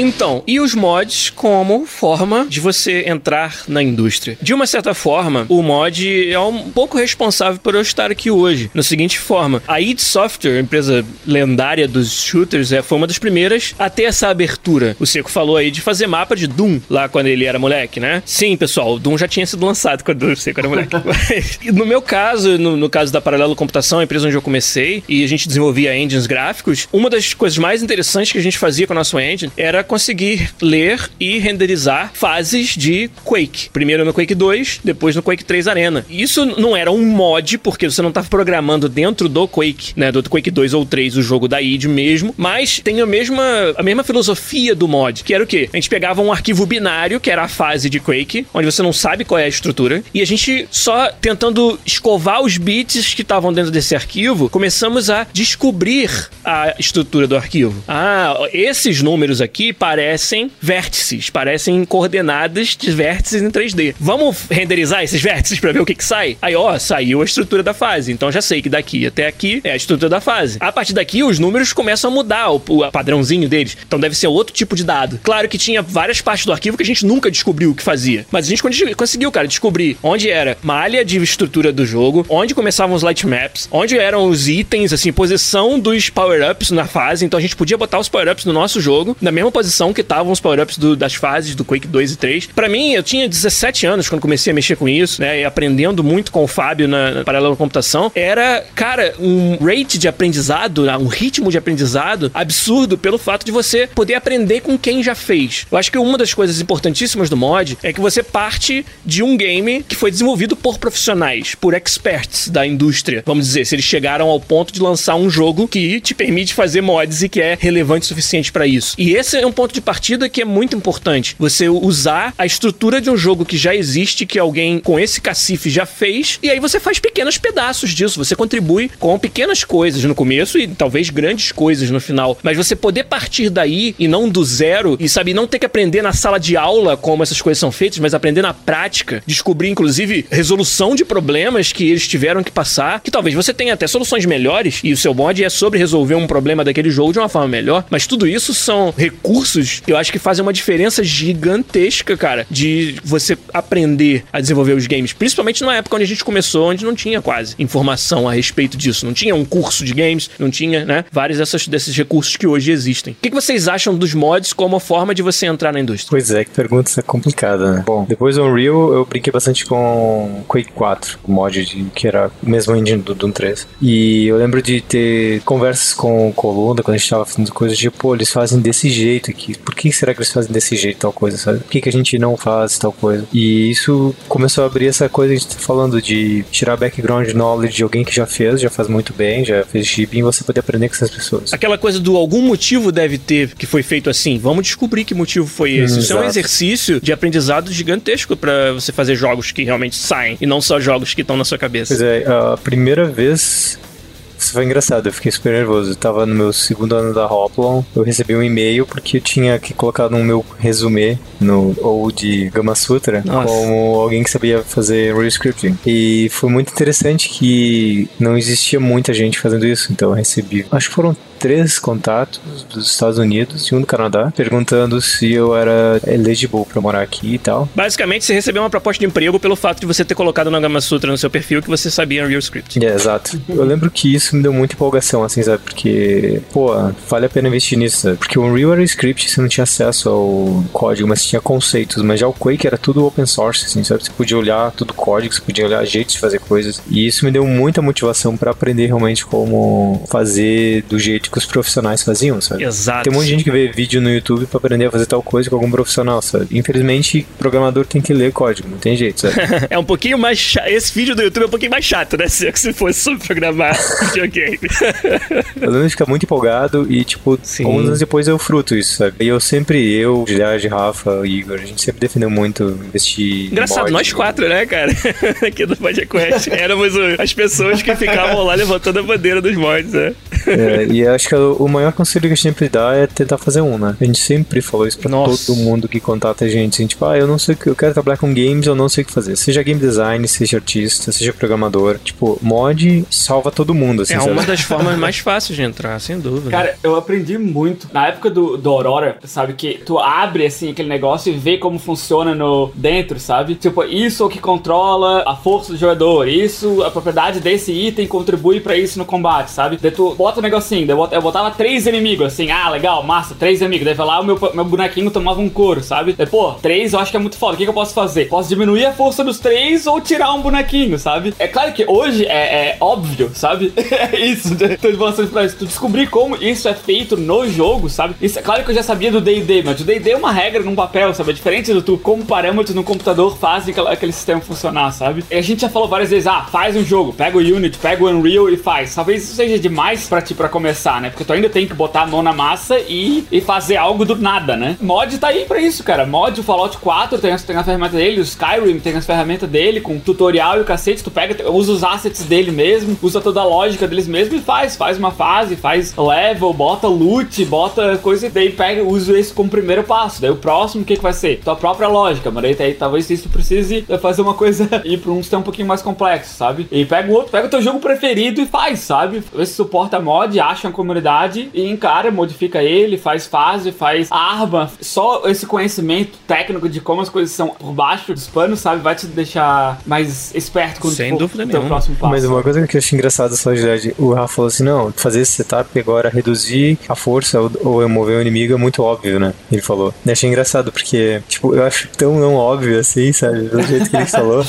Então, e os mods como forma de você entrar na indústria? De uma certa forma, o mod é um pouco responsável por eu estar aqui hoje. Na seguinte forma, a id Software, empresa lendária dos shooters, é, foi uma das primeiras a ter essa abertura. O Seco falou aí de fazer mapa de Doom lá quando ele era moleque, né? Sim, pessoal, o Doom já tinha sido lançado quando o Seco era moleque. Mas, no meu caso, no, no caso da Paralelo Computação, a empresa onde eu comecei, e a gente desenvolvia engines gráficos, uma das coisas mais interessantes que a gente fazia com o nosso engine era conseguir ler e renderizar fases de Quake. Primeiro no Quake 2, depois no Quake 3 Arena. Isso não era um mod, porque você não estava programando dentro do Quake, né, do Quake 2 ou 3, o jogo da id mesmo, mas tem a mesma, a mesma filosofia do mod, que era o quê? A gente pegava um arquivo binário, que era a fase de Quake, onde você não sabe qual é a estrutura, e a gente só tentando escovar os bits que estavam dentro desse arquivo, começamos a descobrir a estrutura do arquivo. Ah, esses números aqui parecem vértices, parecem coordenadas de vértices em 3D. Vamos renderizar esses vértices para ver o que que sai? Aí, ó, saiu a estrutura da fase. Então já sei que daqui até aqui é a estrutura da fase. A partir daqui, os números começam a mudar, o, o padrãozinho deles. Então deve ser outro tipo de dado. Claro que tinha várias partes do arquivo que a gente nunca descobriu o que fazia. Mas a gente con- conseguiu, cara, descobrir onde era malha de estrutura do jogo, onde começavam os light maps, onde eram os itens, assim, posição dos power-ups na fase. Então a gente podia botar os power-ups no nosso jogo, na mesma posição que estavam os power-ups das fases do Quake 2 e 3. Pra mim, eu tinha 17 anos quando comecei a mexer com isso, né? E aprendendo muito com o Fábio na, na Paralelo Computação. Era, cara, um rate de aprendizado, né, um ritmo de aprendizado absurdo pelo fato de você poder aprender com quem já fez. Eu acho que uma das coisas importantíssimas do mod é que você parte de um game que foi desenvolvido por profissionais, por experts da indústria. Vamos dizer, se eles chegaram ao ponto de lançar um jogo que te permite fazer mods e que é relevante o suficiente pra isso. E esse é um ponto de partida que é muito importante. Você usar a estrutura de um jogo que já existe, que alguém com esse cacife já fez, e aí você faz pequenos pedaços disso. Você contribui com pequenas coisas no começo e talvez grandes coisas no final. Mas você poder partir daí e não do zero, e sabe, não ter que aprender na sala de aula como essas coisas são feitas, mas aprender na prática, descobrir inclusive resolução de problemas que eles tiveram que passar, que talvez você tenha até soluções melhores, e o seu mod é sobre resolver um problema daquele jogo de uma forma melhor, mas tudo isso são recursos que eu acho que fazem uma diferença gigantesca, cara, de você aprender a desenvolver os games, principalmente numa época onde a gente começou, onde não tinha quase informação a respeito disso, não tinha um curso de games, não tinha, né, vários dessas, desses recursos que hoje existem. O que, que vocês acham dos mods como forma de você entrar na indústria? Pois é, que pergunta essa complicada, né? Bom, depois do Unreal eu brinquei bastante com Quake 4, o mod de, que era o mesmo engine do Doom 3. E eu lembro de ter conversas com o Colunda quando a gente tava fazendo coisas de, pô, eles fazem desse jeito aqui. Por que será que eles fazem desse jeito tal coisa, sabe? Por que, que a gente não faz tal coisa? E isso começou a abrir essa coisa que a gente tá falando de tirar background knowledge de alguém que já fez, já faz muito bem, já fez chip, e você poder aprender com essas pessoas. Aquela coisa do algum motivo deve ter que foi feito assim. Vamos descobrir que motivo foi esse. Hum, Isso é um exercício de aprendizado gigantesco pra você fazer jogos que realmente saem e não só jogos que estão na sua cabeça. Pois é, a primeira vez. Isso foi engraçado, eu fiquei super nervoso. Eu tava no meu segundo ano da Hoplon, eu recebi um e-mail porque eu tinha que colocar no meu resumê, no ou de Gama Sutra, Nossa. como alguém que sabia fazer real scripting. E foi muito interessante que não existia muita gente fazendo isso, então eu recebi. Acho que foram três contatos dos Estados Unidos e um do Canadá, perguntando se eu era eligible pra morar aqui e tal. Basicamente, você recebeu uma proposta de emprego pelo fato de você ter colocado na Gama Sutra no seu perfil que você sabia Unreal Script. É, exato. Eu lembro que isso me deu muita empolgação, assim, sabe? Porque, pô, vale a pena investir nisso, sabe? Porque o Unreal era script, você não tinha acesso ao código, mas tinha conceitos. Mas já o Quake era tudo open source, assim, sabe? Você podia olhar tudo código, você podia olhar jeitos de fazer coisas. E isso me deu muita motivação pra aprender realmente como fazer do jeito que os profissionais faziam, sabe? Exato. Tem um monte de gente que vê vídeo no YouTube pra aprender a fazer tal coisa com algum profissional, sabe? Infelizmente, programador tem que ler código, não tem jeito, sabe? É um pouquinho mais chato. Esse vídeo do YouTube é um pouquinho mais chato, né? Se se fosse sobre programar videogame. Lembro de ficar muito empolgado e, tipo, Sim. alguns anos depois eu fruto isso, sabe? E eu sempre, eu, Gilhard, Rafa, Igor, a gente sempre defendeu muito investir. em Engraçado, mod. nós quatro, né, cara? Aqui do podcast. Éramos as pessoas que ficavam lá levantando a bandeira dos mods, né? É, e acho que o maior conselho que a gente sempre dá é tentar fazer um, né? A gente sempre falou isso pra Nossa. todo mundo que contata a gente. Assim, tipo, ah, eu não sei o que, eu quero trabalhar com games, eu não sei o que fazer. Seja game design, seja artista, seja programador. Tipo, mod salva todo mundo, assim, É sabe? uma das formas mais fáceis de entrar, sem dúvida. Cara, eu aprendi muito. Na época do, do Aurora, sabe? Que tu abre, assim, aquele negócio e vê como funciona no dentro, sabe? Tipo, isso é o que controla a força do jogador. Isso, a propriedade desse item contribui pra isso no combate, sabe? Daí tu bota um negocinho. Daí eu bot- eu botava três inimigos, assim. Ah, legal, massa, três inimigos. Daí vai lá, o meu, meu bonequinho tomava um couro, sabe? Daí, pô, três eu acho que é muito foda. O que, que eu posso fazer? Posso diminuir a força dos três ou tirar um bonequinho, sabe? É claro que hoje é, é óbvio, sabe? é isso. Tô falando pra isso. Tu descobrir como isso é feito no jogo, sabe? Isso é claro que eu já sabia do D&D, mas o D&D é uma regra num papel, sabe? É diferente do tu como parâmetros no computador fazem aquela- aquele sistema funcionar, sabe? E a gente já falou várias vezes, ah, faz um jogo, pega o Unity, pega o Unreal e faz. Talvez isso seja demais pra ti pra começar, né? Porque tu ainda tem que botar a mão na massa e, e fazer algo do nada, né? Mod tá aí pra isso, cara. Mod, o Fallout 4 tem, tem a ferramenta dele, o Skyrim tem as ferramentas dele, com tutorial e o cacete, tu pega, usa os assets dele mesmo, usa toda a lógica deles mesmo e faz. Faz uma fase, faz level, bota loot, bota coisa e daí pega, usa esse como primeiro passo. Daí o próximo, o que, que vai ser? Tua própria lógica, mas daí, daí talvez isso precise fazer uma coisa ir pra um sistema um pouquinho mais complexo, sabe? E pega o outro, pega o teu jogo preferido e faz, sabe? Vê se suporta mod, acha uma comunidade e encara, modifica ele, faz fase, faz arma. Só esse conhecimento técnico de como as coisas são por baixo dos panos, sabe? Vai te deixar mais esperto quando Sem tu dúvida teu próximo passo. Mas uma coisa que eu achei engraçada só de verdade. O Rafa falou assim: não, fazer esse setup agora, reduzir a força ou, ou mover o inimigo é muito óbvio, né? Ele falou. Eu achei engraçado, porque, tipo, eu acho tão não óbvio assim, sabe? Do jeito que ele falou.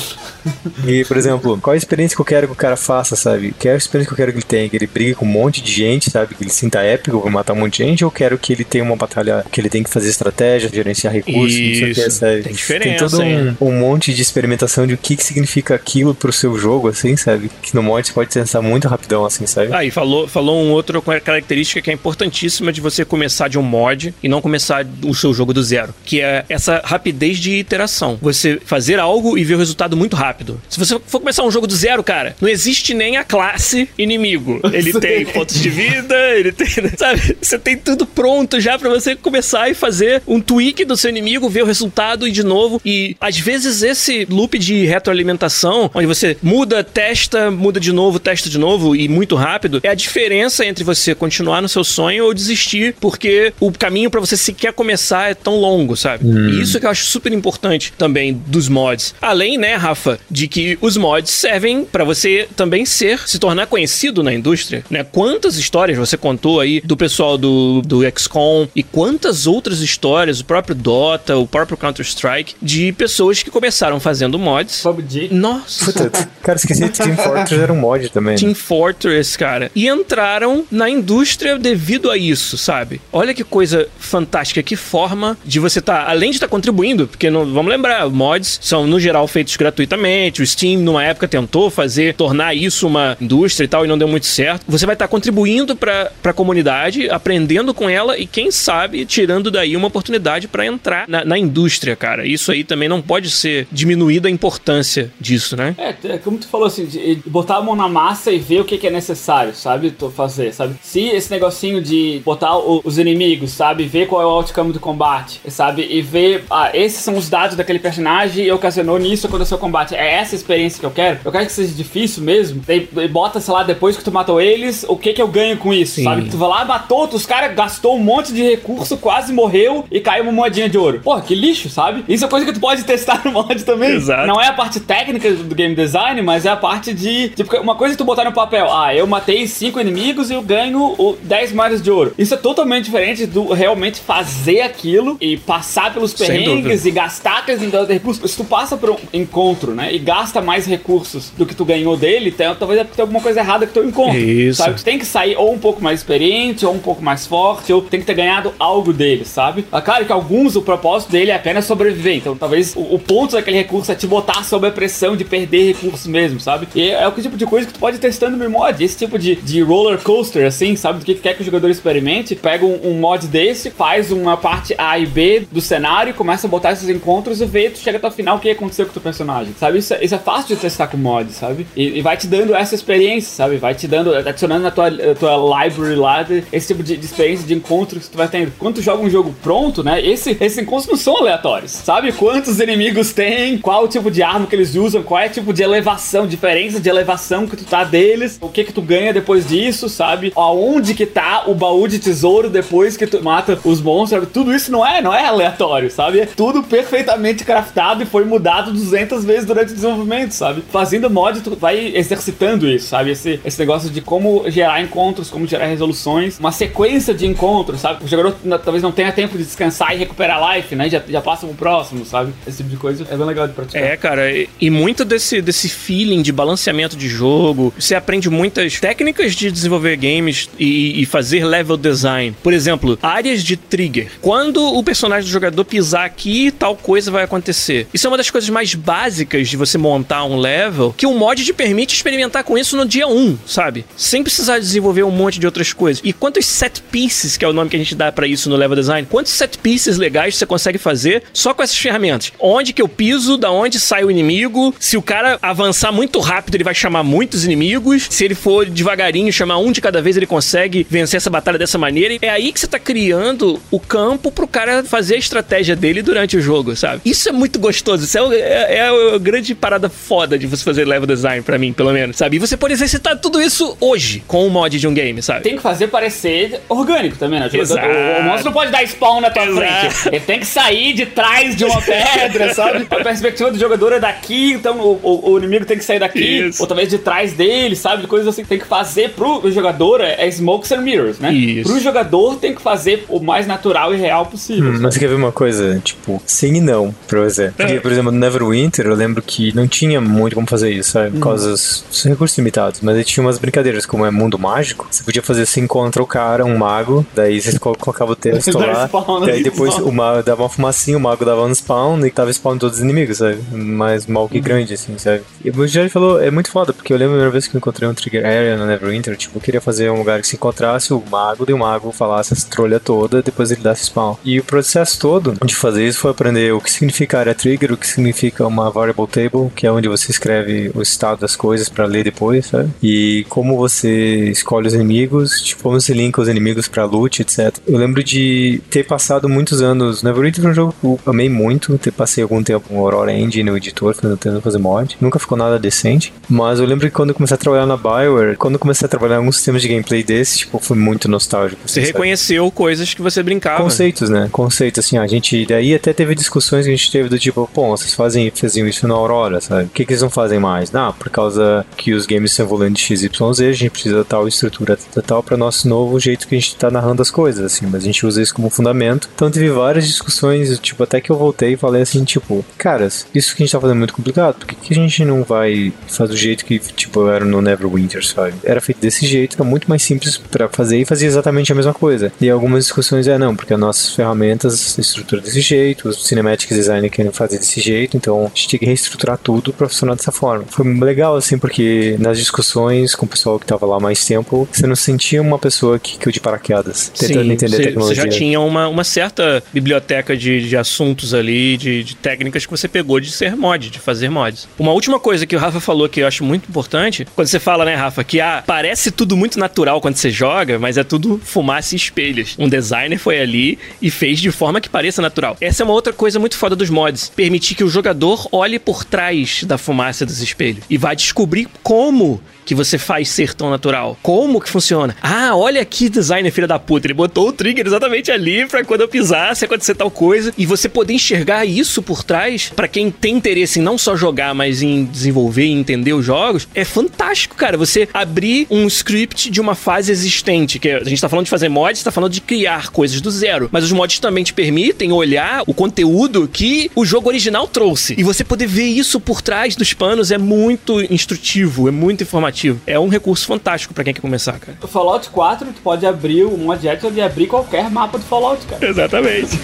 E, por exemplo, qual a experiência que eu quero que o cara faça, sabe? Qual a experiência que eu quero que ele tenha? Que ele brigue com um monte de gente, sabe? Que ele sinta épico, vou matar um monte de gente, ou quero que ele tenha uma batalha que ele tem que fazer estratégia, gerenciar recursos, não sei o que, Isso. sabe? Tem diferença, Tem todo um, um monte de experimentação de o que, que significa aquilo pro seu jogo, assim, sabe? Que no mod você pode pensar muito rapidão, assim, sabe? Ah, e falou, falou um outro característica que é importantíssima de você começar de um mod e não começar o seu jogo do zero, que é essa rapidez de iteração. Você fazer algo e ver o resultado muito rápido. Se você for começar um jogo do zero, cara, não existe nem a classe inimigo. Ele tem pontos de vida, ele tem, sabe? Você tem tudo pronto já pra você começar e fazer um tweak do seu inimigo, ver o resultado e de novo. E às vezes esse loop de retroalimentação, onde você muda, testa, muda de novo, testa de novo e muito rápido, é a diferença entre você continuar no seu sonho ou desistir, porque o caminho pra você sequer começar é tão longo, sabe? E isso que eu acho super importante também dos mods. Além, né, Rafa, de que os mods servem pra você também ser, se tornar conhecido na indústria, né? Quantas histórias você contou aí do pessoal do, do XCOM e quantas outras histórias, o próprio Dota, o próprio Counter-Strike, de pessoas que começaram fazendo mods. PUBG. Nossa, Puta, cara, esqueci que Team Fortress era um mod também. né? Team Fortress, cara. E entraram na indústria devido a isso, sabe? Olha que coisa fantástica, que forma de você tá, além de estar contribuindo, porque não, vamos lembrar, mods são no geral feitos gratuitamente. O Steam numa época tentou fazer, tornar isso uma indústria e tal e não deu muito certo. Você vai estar contribuindo para a comunidade, aprendendo com ela e quem sabe tirando daí uma oportunidade para entrar na, na indústria, cara. Isso aí também não pode ser diminuída a importância disso, né? É, é como tu falou assim, botar a mão na massa e ver o que, que é necessário, sabe? Tu fazer, sabe? Se esse negocinho de botar o- os inimigos, sabe? Ver qual é o outcome do combate, sabe? E ver, ah, esses são os dados daquele personagem e ocasionou nisso aconteceu o combate. É essa a experiência que eu quero? Eu quero que seja difícil mesmo. Daí e bota, sei lá, depois que tu matou eles, o que que eu ganho com isso, Sim. sabe? Tu vai lá, matou, os caras gastou um monte de recurso, quase morreu e caiu uma moedinha de ouro. Porra, que lixo, sabe? Isso é coisa que tu pode testar no mod também. Exato. Não é a parte técnica do game design, mas é a parte de. Tipo, uma coisa é tu botar no papel, ah, eu matei cinco inimigos e eu ganho o 10 moedas de ouro. Isso é totalmente diferente do realmente fazer aquilo e passar pelos perrengues e gastar aqueles recursos. Se tu passa por um encontro, né, e gasta mais recursos do que tu ganhou dele, tem, talvez tenha alguma coisa errada com o teu encontro. Isso. Sabe? Tu tem que sair ou um pouco mais experiente, ou um pouco mais forte, ou tem que ter ganhado algo dele, sabe? É claro que alguns, o propósito dele é apenas sobreviver. Então, talvez o, o ponto daquele recurso é te botar sob a pressão de perder recursos mesmo, sabe? E é o tipo de coisa que tu pode ir testando no mod. Esse tipo de, de roller coaster, assim, sabe? Do que quer que o jogador experimente. Pega um, um mod desse, faz uma parte A e B do cenário, começa a botar esses encontros e vê, tu chega até o final o que aconteceu com o teu personagem, sabe? Isso, é- isso é fácil de testar com mod, sabe? E, e vai te dando essa experiência, sabe? Vai te dando, adicionando na tua, na tua library lá, esse tipo de, de experiência, de encontros que tu vai tendo. Quando tu joga um jogo pronto, né? Esse, esses encontros não são aleatórios, sabe? Quantos inimigos tem, qual o tipo de arma que eles usam, qual é o tipo de elevação, diferença de elevação que tu tá deles, que que tu ganha depois disso, sabe? Aonde que tá o baú de tesouro depois que tu mata os monstros, sabe? Tudo isso não é, não é aleatório, sabe? É tudo perfeitamente craftado e foi mudado 200 vezes durante o desenvolvimento, sabe? Fazendo mod, tu vai exercitando isso, sabe? Esse, esse negócio de como gerar encontros, como gerar resoluções, uma sequência de encontros, sabe? O jogador talvez não tenha tempo de descansar e recuperar life, né? Já, já passa pro próximo, sabe? Esse tipo de coisa é bem legal de praticar. É, cara, e, muito desse, desse feeling de balanceamento de jogo. Você aprende muitas técnicas de desenvolver games e, e fazer level design. Por exemplo, áreas de trigger. Quando o personagem do jogador pisar aqui, tal coisa vai acontecer. Isso é uma das coisas mais básicas de você montar um level, que o mod te permite experimentar com isso no dia 1, sabe? Sem precisar desenvolver um monte de outras coisas. E quantos set pieces, que é o nome que a gente dá pra isso no level design, quantos set pieces legais você consegue fazer só com essas ferramentas? Onde que eu piso, da onde sai o inimigo, se o cara avançar muito rápido, ele vai chamar muitos inimigos, se ele for devagarinho, chamar um de cada vez, ele consegue vencer essa batalha dessa maneira. E é aí que você tá criando o campo pro cara fazer a estratégia dele durante o jogo, sabe? Isso é muito gostoso, isso é, o- é, é a grande parada foda de você fazer level design pra mim, pelo menos, sabe? E você pode exercitar tudo isso hoje com o mod de um game, sabe? Tem que fazer parecer orgânico também, né? O, Exato. o, o monstro não pode dar spawn na tua Exato. frente. Ele tem que sair de trás de uma pedra, sabe? A perspectiva do jogador é daqui, então o, o- o inimigo tem que sair daqui. Isso. Ou talvez de trás dele, sabe? Coisa coisas assim que tem que fazer pro jogador é, é smokes and mirrors, né? Isso. Pro jogador tem que fazer o mais natural e real possível. Hum, mas você quer ver uma coisa? Tipo, sim e não, pra você. Porque, É. por exemplo, no Neverwinter, eu lembro que não tinha muito como fazer isso, sabe? Por causa dos recursos limitados. Mas aí tinha umas brincadeiras, como é mundo mágico. Você podia fazer, você encontra o cara, um mago, daí você colo- colocava o texto lá. spawn, e aí depois o mago dava uma fumacinha, o mago dava um spawn e tava spawn todos os inimigos, sabe? Mais mal que grande, assim, sabe? E o Jerry falou, é muito foda, porque eu lembro a primeira vez que eu encontrei um Trigger Area no Neverwinter, tipo, eu queria fazer um lugar que se encontrasse o mago, e o mago falasse essa trolha toda, depois ele desse spawn. E o processo todo de fazer isso foi aprender o que significa área trigger, o que significa uma variable table, que é onde você escreve o estado das coisas pra ler depois, sabe? E como você escolhe os inimigos, tipo, como você linka os inimigos pra loot, etc. Eu lembro de ter passado muitos anos. Neverwinter foi um jogo que eu amei muito, ter passei algum tempo com Aurora Engine, no editor, tentando fazer mod. Nunca ficou nada decente. Mas eu lembro que quando eu comecei a trabalhar na Bioware, quando eu comecei a trabalhar em alguns sistemas de gameplay desse, tipo, foi muito nostálgico. Você assim, sabe? reconheceu coisas que você brincava. Conceitos, né? Conceitos, assim, a gente. Daí até teve discussões que a gente teve do tipo, pô, vocês fazem, faziam isso na Aurora, sabe? Por que, que eles não fazem mais? Não, por causa que os games estão evoluindo de XYZ, a gente precisa tal estrutura tal, tal para nosso novo jeito que a gente tá narrando as coisas, assim, mas a gente usa isso como fundamento. Então teve várias discussões, tipo, até que eu voltei e falei assim, tipo, caras, isso que a gente tá fazendo é muito complicado, por que, que a gente não vai fazer do jeito que, tipo, era no Neverwinter, sabe? Era feito desse jeito, era muito mais simples pra fazer e fazia exatamente a mesma coisa. E algumas discussões é, não, porque as nossas ferramentas, a estrutura desse jeito, os cinematic design querem fazer desse jeito, então a gente tinha que reestruturar tudo pra funcionar dessa forma. Foi legal, assim, porque nas discussões com o pessoal que tava lá há mais tempo, você não sentia uma pessoa que caiu de paraquedas, tentando Sim, entender a você, você tecnologia. já tinha uma, uma certa biblioteca de, de assuntos ali, de, de técnicas que você pegou de ser mod, de fazer mods. Uma última coisa que o Rafa falou que eu acho muito importante, quando você fala, né, Rafa, que ah, parece tudo muito natural quando você joga, mas é tudo fumaça e espelhos. Um designer foi ali e fez de forma que pareça natural. Essa é uma outra coisa muito foda dos mods. Permitir que o jogador olhe por trás da fumaça dos espelhos e vá descobrir como que você faz ser tão natural. Como que funciona? Ah, olha aqui, designer filha da puta. Ele botou o trigger exatamente ali pra quando eu pisasse acontecer tal coisa. E você poder enxergar isso por trás, pra quem tem interesse em não só jogar, mas em desenvolver e entender os jogos, é fantástico, cara. Você abrir um script de uma fase existente. Que a gente tá falando de fazer mods, tá falando de criar coisas do zero. Mas os mods também te permitem olhar o conteúdo que o jogo original trouxe. E você poder ver isso por trás dos panos é muito instrutivo, é muito informativo. É um recurso fantástico pra quem quer começar, cara. O Fallout 4, tu pode abrir o mod editor e abrir qualquer mapa do Fallout, cara. Exatamente.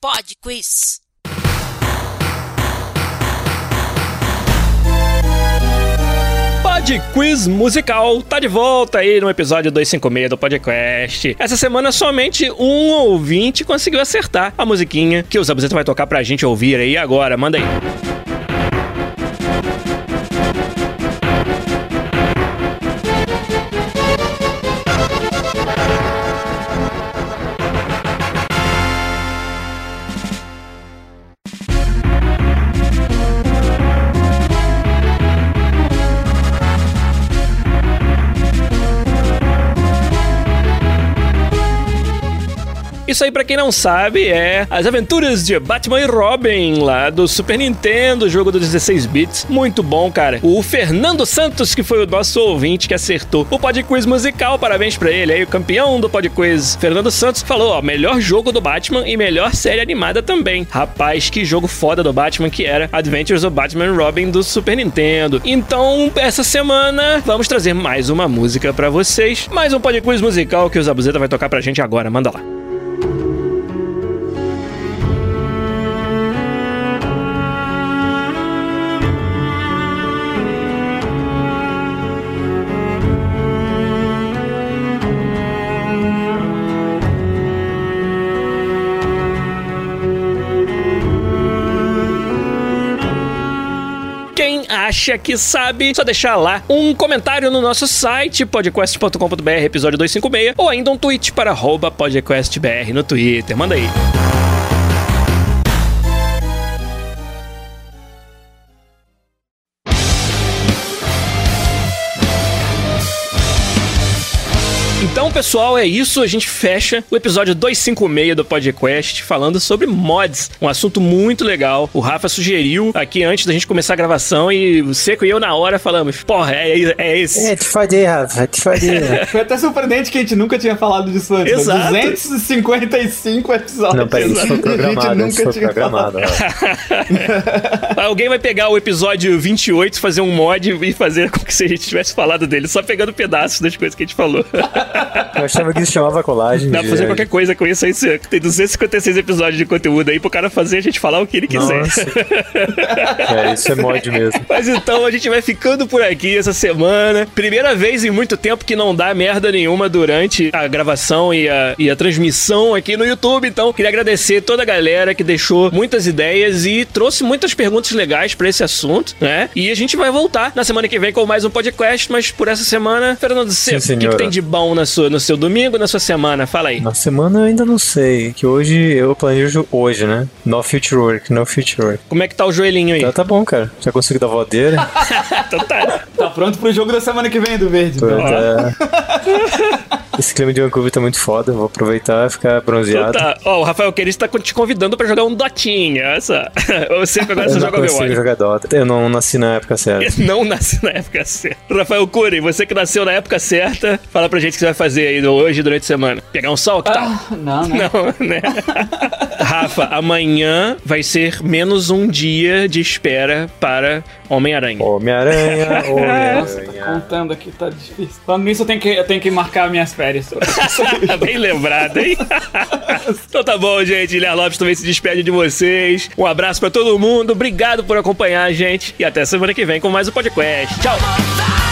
Pod Quiz. Pod Quiz Musical tá de volta aí no episódio 256 do podcast. Essa semana somente um ouvinte conseguiu acertar a musiquinha que o Zabuzeta vai tocar pra gente ouvir aí agora. Manda aí. Isso aí, pra quem não sabe, é As Aventuras de Batman e Robin, lá do Super Nintendo, jogo dos 16 bits. Muito bom, cara. O Fernando Santos, que foi o nosso ouvinte que acertou o Pod Quiz musical, parabéns pra ele aí, o campeão do Pod Quiz. Fernando Santos falou, ó, melhor jogo do Batman e melhor série animada também. Rapaz, que jogo foda do Batman que era Adventures of Batman and Robin do Super Nintendo. Então, essa semana, vamos trazer mais uma música pra vocês. Mais um Pod Quiz musical que o Zabuzeta vai tocar pra gente agora. Manda lá. Acha que sabe, só deixar lá um comentário no nosso site, podcast.com.br, episódio 256, ou ainda um tweet para podcastbr no Twitter. Manda aí. Então, pessoal, é isso. A gente fecha o episódio 256 do podcast falando sobre mods. Um assunto muito legal. O Rafa sugeriu aqui antes da gente começar a gravação e o Seco e eu na hora falamos: porra, é, é esse. É, te fadei, Rafa, te fadei. Foi até surpreendente que a gente nunca tinha falado disso antes. né? Exato. 255 episódios. Não, peraí, isso foi A gente programado, nunca isso foi tinha programado. Rafa. Alguém vai pegar o episódio 28, fazer um mod e fazer como se a gente tivesse falado dele, só pegando pedaços das coisas que a gente falou. Eu achava que isso chamava colagem. Dá pra fazer qualquer coisa com isso aí. Tem 256 episódios de conteúdo aí pro cara fazer a gente falar o que ele quiser. É, isso é mod mesmo. Mas então a gente vai ficando por aqui essa semana. Primeira vez em muito tempo que não dá merda nenhuma durante a gravação e a, e a transmissão aqui no YouTube. Então, queria agradecer toda a galera que deixou muitas ideias e trouxe muitas perguntas legais pra esse assunto, né? E a gente vai voltar na semana que vem com mais um podcast, mas por essa semana, Fernando Seco, o que, que tem de bom na sua, no seu domingo, na sua semana? Fala aí. Na semana eu ainda não sei, que hoje eu planejo hoje, né? No future work, no future work. Como é que tá o joelhinho aí? Tá, tá bom, cara. Já consegui dar voadeira. Então tá. Tá pronto pro jogo da semana que vem do Verde. Tô então. até- Esse clima de Vancouver tá muito foda. Vou aproveitar e ficar Então bronzeado. tá. Ó, o Rafael Queris tá te convidando pra jogar um Dotinha, olha só. O Seco agora Eu não joga Overwatch. jogar Dota. Eu não nasci na época certa. Não nasce na época certa. Rafael Cury, você que nasceu na época certa, fala pra gente o que você vai fazer aí hoje durante a semana. Pegar um sol? Que tal? Ah, não, né? Não, né? Rafa, amanhã vai ser menos um dia de espera para Homem-Aranha. Homem-Aranha, Nossa, tô Homem-Aranha. contando aqui, tá difícil. Falando nisso, eu tenho que, eu tenho que marcar minhas férias. Bem lembrado, hein? então tá bom, gente. Ilha Lopes também se despede de vocês. Um abraço pra todo mundo. Obrigado por acompanhar a gente. E até semana que vem com mais um podcast. Tchau!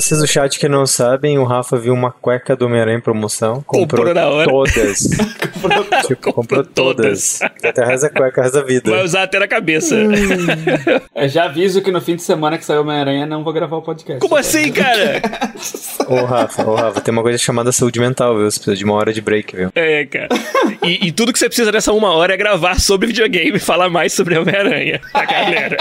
Vocês do chat que não sabem, o Rafa viu uma cueca do Homem-Aranha em promoção. Comprou, Comprou na hora. todas. tipo, comprou todas. Até reza a cueca, reza a vida. Vai usar até na cabeça. Eu já aviso que no fim de semana que saiu Homem-Aranha não vou gravar o podcast. Como assim, cara? Ô, Rafa, ô, Rafa, tem uma coisa chamada saúde mental, viu? Você precisa de uma hora de break, viu? É, cara. E, e tudo que você precisa nessa uma hora é gravar sobre videogame e falar mais sobre Homem-Aranha. A galera.